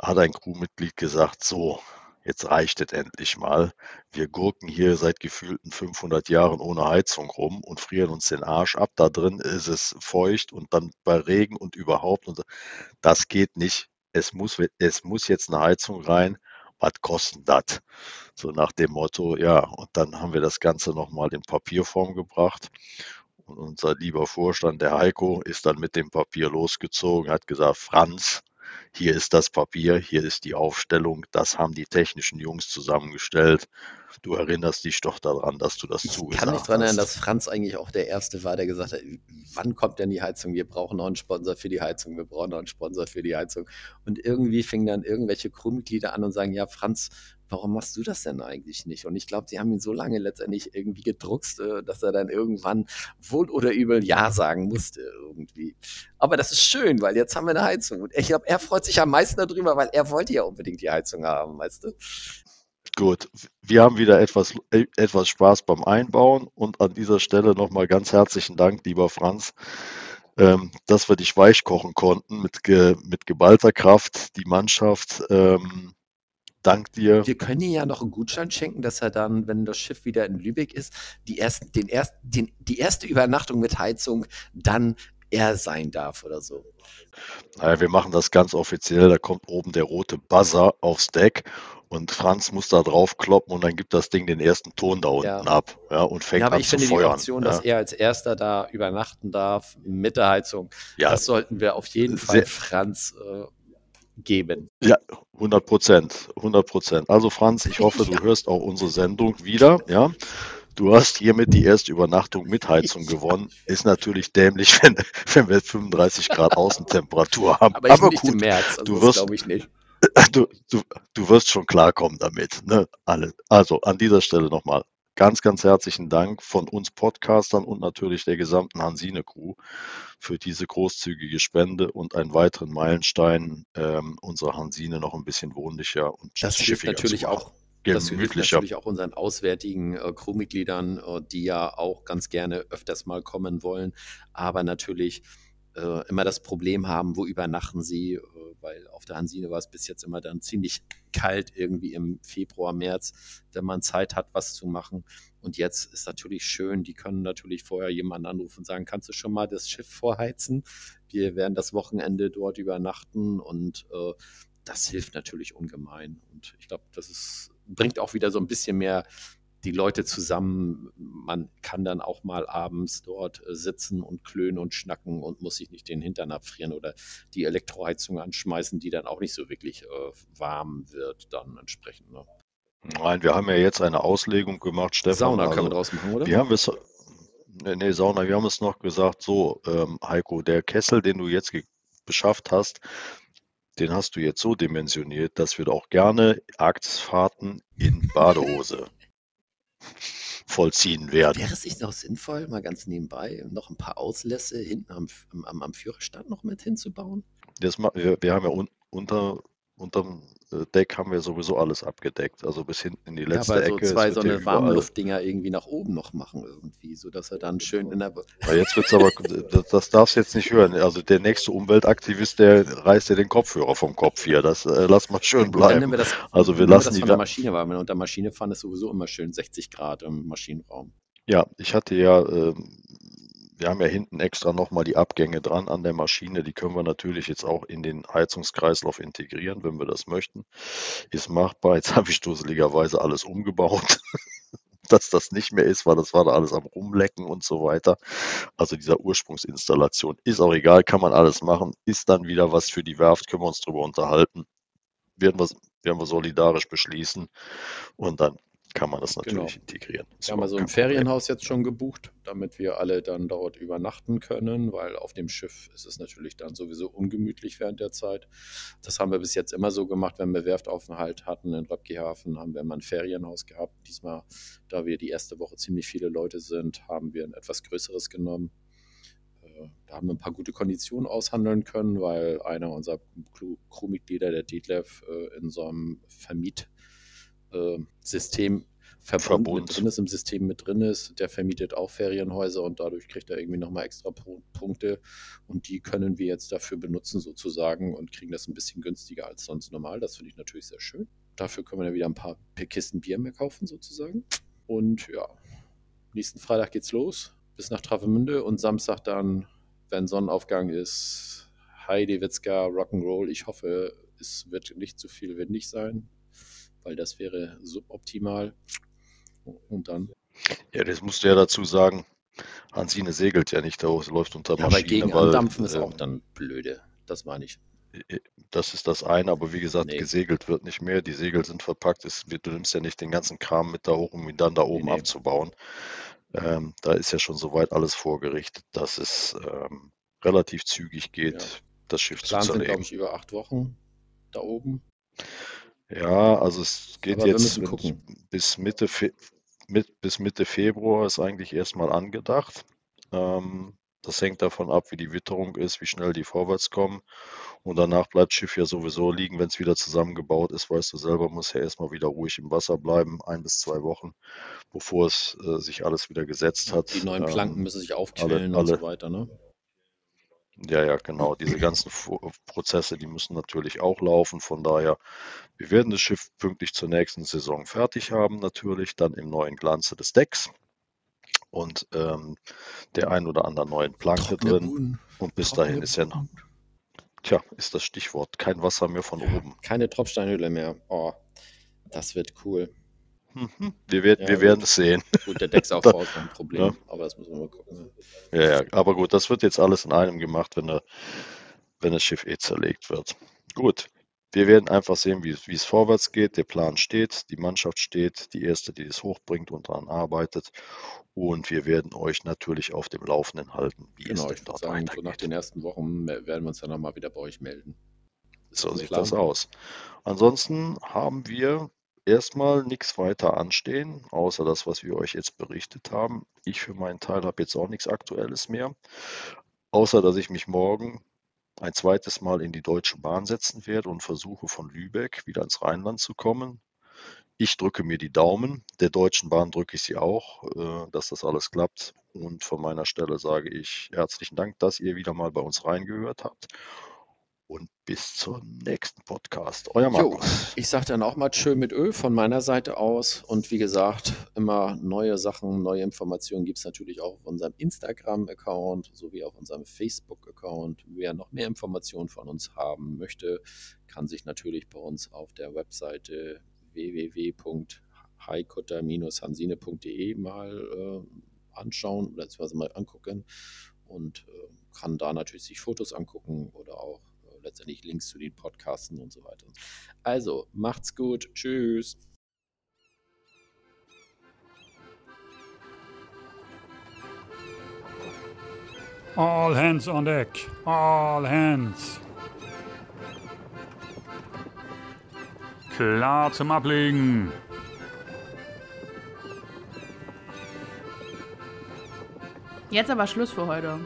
Speaker 2: hat ein Crewmitglied gesagt, so, jetzt reicht es endlich mal. Wir gurken hier seit gefühlten 500 Jahren ohne Heizung rum und frieren uns den Arsch ab. Da drin ist es feucht und dann bei Regen und überhaupt. Und das geht nicht. Es muss, es muss jetzt eine Heizung rein. Was kostet das? So nach dem Motto, ja. Und dann haben wir das Ganze nochmal in Papierform gebracht. Und unser lieber Vorstand, der Heiko, ist dann mit dem Papier losgezogen, hat gesagt, Franz, hier ist das Papier, hier ist die Aufstellung, das haben die technischen Jungs zusammengestellt. Du erinnerst dich doch daran, dass du das
Speaker 1: Ich
Speaker 2: zugesagt
Speaker 1: kann mich daran erinnern,
Speaker 2: hast.
Speaker 1: dass Franz eigentlich auch der Erste war, der gesagt hat, wann kommt denn die Heizung? Wir brauchen noch einen Sponsor für die Heizung, wir brauchen noch einen Sponsor für die Heizung. Und irgendwie fingen dann irgendwelche Crewmitglieder an und sagen, ja, Franz, warum machst du das denn eigentlich nicht? Und ich glaube, die haben ihn so lange letztendlich irgendwie gedruckst, äh, dass er dann irgendwann wohl oder übel Ja sagen musste irgendwie. Aber das ist schön, weil jetzt haben wir eine Heizung. Und ich glaube, er freut sich am meisten darüber, weil er wollte ja unbedingt die Heizung haben, weißt du?
Speaker 2: Gut, wir haben wieder etwas, äh, etwas Spaß beim Einbauen und an dieser Stelle nochmal ganz herzlichen Dank, lieber Franz, ähm, dass wir dich weich kochen konnten mit, ge, mit geballter Kraft. Die Mannschaft, ähm, dank dir.
Speaker 1: Wir können ihm ja noch einen Gutschein schenken, dass er dann, wenn das Schiff wieder in Lübeck ist, die, ersten, den erst, den, die erste Übernachtung mit Heizung dann er sein darf oder so.
Speaker 2: Naja, wir machen das ganz offiziell. Da kommt oben der rote Buzzer aufs Deck und Franz muss da drauf kloppen und dann gibt das Ding den ersten Ton da unten
Speaker 1: Ja.
Speaker 2: ab ja, und fängt
Speaker 1: Ja, aber
Speaker 2: an
Speaker 1: ich
Speaker 2: zu
Speaker 1: finde die
Speaker 2: feuern.
Speaker 1: Option,
Speaker 2: ja.
Speaker 1: dass er als erster da übernachten darf mit der Heizung,
Speaker 2: ja,
Speaker 1: das sollten wir auf jeden Fall
Speaker 2: Sehr-
Speaker 1: Franz äh, geben.
Speaker 2: Ja, 100 Prozent, 100 Prozent. Also Franz, ich hoffe, du hörst auch unsere Sendung wieder, ja. du hast hiermit die erste Übernachtung mit Heizung gewonnen. Ist natürlich dämlich, wenn, wenn wir 35 Grad Außentemperatur haben.
Speaker 1: Aber, ich
Speaker 2: Aber gut,
Speaker 1: März, also
Speaker 2: du wirst-
Speaker 1: glaube ich nicht.
Speaker 2: du, du, du wirst schon klarkommen damit. Ne? Alle. Also an dieser Stelle nochmal ganz, ganz herzlichen Dank von uns Podcastern und natürlich der gesamten Hansine-Crew für diese großzügige Spende und einen weiteren Meilenstein, ähm, unsere Hansine noch ein bisschen wohnlicher und
Speaker 1: Das hilft
Speaker 2: schiffiger
Speaker 1: natürlich auch Das hilft natürlich auch unseren auswärtigen äh, Crewmitgliedern, äh, die ja auch ganz gerne öfters mal kommen wollen, aber natürlich äh, immer das Problem haben, wo übernachten sie, äh, weil auf der Hansine war es bis jetzt immer dann ziemlich kalt irgendwie im Februar, März, wenn man Zeit hat, was zu machen. Und jetzt ist natürlich schön, die können natürlich vorher jemanden anrufen und sagen, kannst du schon mal das Schiff vorheizen? Wir werden das Wochenende dort übernachten und äh, das hilft natürlich ungemein. Und ich glaube, das ist, bringt auch wieder so ein bisschen mehr die Leute zusammen. Man kann dann auch mal abends dort äh, sitzen und klönen und schnacken und muss sich nicht den Hintern abfrieren oder die Elektroheizung anschmeißen, die dann auch nicht so wirklich äh, warm wird dann entsprechend. Ne?
Speaker 2: Nein, wir haben ja jetzt eine Auslegung gemacht, Stefan.
Speaker 1: Sauna kann
Speaker 2: also,
Speaker 1: man draus machen, oder?
Speaker 2: Wir haben es, nee, Sauna, wir haben es noch gesagt, so, ähm, Heiko, der Kessel, den du jetzt beschafft hast, den hast du jetzt so dimensioniert, dass wir auch gerne Arktisfahrten in Badehose vollziehen werden.
Speaker 1: Wäre es nicht noch sinnvoll, mal ganz nebenbei noch ein paar Auslässe hinten am, am, am Führerstand noch mit hinzubauen?
Speaker 2: Das, wir, wir haben ja un, unter, unterm äh, Deck haben wir sowieso alles abgedeckt, also bis hinten in die
Speaker 1: Ja,
Speaker 2: letzte
Speaker 1: aber so
Speaker 2: Ecke.
Speaker 1: Zwei so
Speaker 2: ja
Speaker 1: eine Warmluftdinger irgendwie nach oben noch machen irgendwie, sodass er dann schön in der
Speaker 2: Ja, jetzt wird's aber, das, das darfst du jetzt nicht hören. Also der nächste Umweltaktivist, der reißt dir den Kopfhörer vom Kopf hier. Das äh, lass mal schön
Speaker 1: Gut,
Speaker 2: bleiben.
Speaker 1: wir das,
Speaker 2: Also wir lassen
Speaker 1: das
Speaker 2: die
Speaker 1: von der Maschine, weil wenn wir unter Maschine fahren, ist sowieso immer schön 60 Grad im Maschinenraum.
Speaker 2: Ja, ich hatte ja, ähm, wir haben ja hinten extra nochmal die Abgänge dran an der Maschine. Die können wir natürlich jetzt auch in den Heizungskreislauf integrieren, wenn wir das möchten. Ist machbar. Jetzt habe ich dusseligerweise alles umgebaut, dass das nicht mehr ist, weil das war da alles am Rumlecken und so weiter. Also dieser Ursprungsinstallation ist auch egal, kann man alles machen. Ist dann wieder was für die Werft, können wir uns drüber unterhalten. Werden wir, werden wir solidarisch beschließen und dann kann man das natürlich
Speaker 1: Genau.
Speaker 2: integrieren. Ist
Speaker 1: Wir haben also ein. Ferienhaus jetzt schon gebucht, damit wir alle dann dort übernachten können, weil auf dem Schiff ist es natürlich dann sowieso ungemütlich während der Zeit. Das haben wir bis jetzt immer so gemacht, wenn wir Werftaufenthalt hatten in Röpkehafen, haben wir immer ein Ferienhaus gehabt. Diesmal, da wir die erste Woche ziemlich viele Leute sind, haben wir ein etwas größeres genommen. Äh, Da haben wir ein paar gute Konditionen aushandeln können, weil einer unserer Crew- Crewmitglieder, der Detlef, äh, in so einem Vermietsystem Verbund,
Speaker 2: Verbund.
Speaker 1: drin ist, im System mit drin ist. Der vermietet auch Ferienhäuser und dadurch kriegt er irgendwie nochmal extra Pu- Punkte. Und die können wir jetzt dafür benutzen sozusagen und kriegen das ein bisschen günstiger als sonst normal. Das finde ich natürlich sehr schön. Dafür können wir dann wieder ein paar Kisten Bier mehr kaufen sozusagen. Und ja, nächsten Freitag geht's los bis nach Travemünde und Samstag dann, wenn Sonnenaufgang ist, Heidi Witzka, Rock'n'Roll. Ich hoffe, es wird nicht zu viel windig sein, weil das wäre suboptimal. Und dann.
Speaker 2: Ja, das musst du ja dazu sagen. Hansine segelt ja nicht, da läuft unter
Speaker 1: Ja, aber
Speaker 2: Maschine,
Speaker 1: gegen
Speaker 2: weil
Speaker 1: Andampfen ist
Speaker 2: ähm,
Speaker 1: auch dann blöde. Das meine ich.
Speaker 2: das ist das eine, aber wie gesagt,
Speaker 1: Nee.
Speaker 2: gesegelt wird nicht mehr. Die Segel sind verpackt. Es, du nimmst ja nicht den ganzen Kram mit da hoch, um ihn dann da oben
Speaker 1: nee.
Speaker 2: abzubauen. Ähm, da ist ja schon soweit alles vorgerichtet, dass es ähm, relativ zügig geht,
Speaker 1: Ja.
Speaker 2: das Schiff zu
Speaker 1: Plan sind, glaube
Speaker 2: zerlegen.
Speaker 1: ich, über acht Wochen da oben.
Speaker 2: Ja, also es geht
Speaker 1: Aber
Speaker 2: jetzt mit- bis Mitte, Fe mit, bis Mitte Februar ist eigentlich erstmal angedacht. Ähm, das hängt davon ab, wie die Witterung ist, wie schnell die vorwärts kommen. Und danach bleibt das Schiff ja sowieso liegen, wenn es wieder zusammengebaut ist. Weißt du selber, muss ja erstmal wieder ruhig im Wasser bleiben, ein bis zwei Wochen, bevor es äh, sich alles wieder gesetzt hat.
Speaker 1: Die neuen Planken
Speaker 2: Ähm,
Speaker 1: müssen sich aufquellen und
Speaker 2: alle-
Speaker 1: so weiter, ne?
Speaker 2: Ja, ja, genau. Diese ganzen Prozesse, die müssen natürlich auch laufen. Von daher, wir werden das Schiff pünktlich zur nächsten Saison fertig haben, natürlich, dann im neuen Glanze des Decks und ähm, der ein oder anderen neuen Planke drin.
Speaker 1: Buhnen,
Speaker 2: Und bis
Speaker 1: trockene
Speaker 2: dahin ist ja noch, tja, ist das Stichwort, kein Wasser mehr von
Speaker 1: Ja,
Speaker 2: oben.
Speaker 1: Keine Tropfsteinhöhle mehr. Oh, das wird cool.
Speaker 2: Wir, werden,
Speaker 1: Ja,
Speaker 2: wir werden es sehen.
Speaker 1: Gut, der Decksaufbau ist ein Problem,
Speaker 2: Ja.
Speaker 1: aber das müssen wir mal gucken.
Speaker 2: Ja, ja, aber gut, das wird jetzt alles in einem gemacht, wenn, der, wenn das Schiff eh zerlegt wird. Gut, wir werden einfach sehen, wie, wie es vorwärts geht. Der Plan steht, die Mannschaft steht, die erste, die es hochbringt und daran arbeitet. Und wir werden euch natürlich auf dem Laufenden halten,
Speaker 1: wie genau, es denn dort sagen. So nach den ersten Wochen werden wir uns dann nochmal wieder bei euch melden.
Speaker 2: So sieht Plan? das aus. Ansonsten haben wir erstmal nichts weiter anstehen, außer das, was wir euch jetzt berichtet haben. Ich für meinen Teil habe jetzt auch nichts Aktuelles mehr, außer dass ich mich morgen ein zweites Mal in die Deutsche Bahn setzen werde und versuche von Lübeck wieder ins Rheinland zu kommen. Ich drücke mir die Daumen, der Deutschen Bahn drücke ich sie auch, äh, dass das alles klappt. Und von meiner Stelle sage ich herzlichen Dank, dass ihr wieder mal bei uns reingehört habt und bis zum nächsten Podcast. Euer Markus.
Speaker 1: Jo, ich sage dann auch mal schön mit Öl von meiner Seite aus. Und wie gesagt, immer neue Sachen, neue Informationen gibt es natürlich auch auf unserem Instagram-Account sowie auf unserem Facebook-Account. Wer noch mehr Informationen von uns haben möchte, kann sich natürlich bei uns auf der Webseite www.heikutter-hansine.de mal äh, anschauen oder mal angucken und äh, kann da natürlich sich Fotos angucken oder auch letztendlich Links zu den Podcasten und so weiter. Also, macht's gut. Tschüss.
Speaker 3: All hands on deck. All hands. Klar zum Ablegen.
Speaker 4: Jetzt aber Schluss für heute.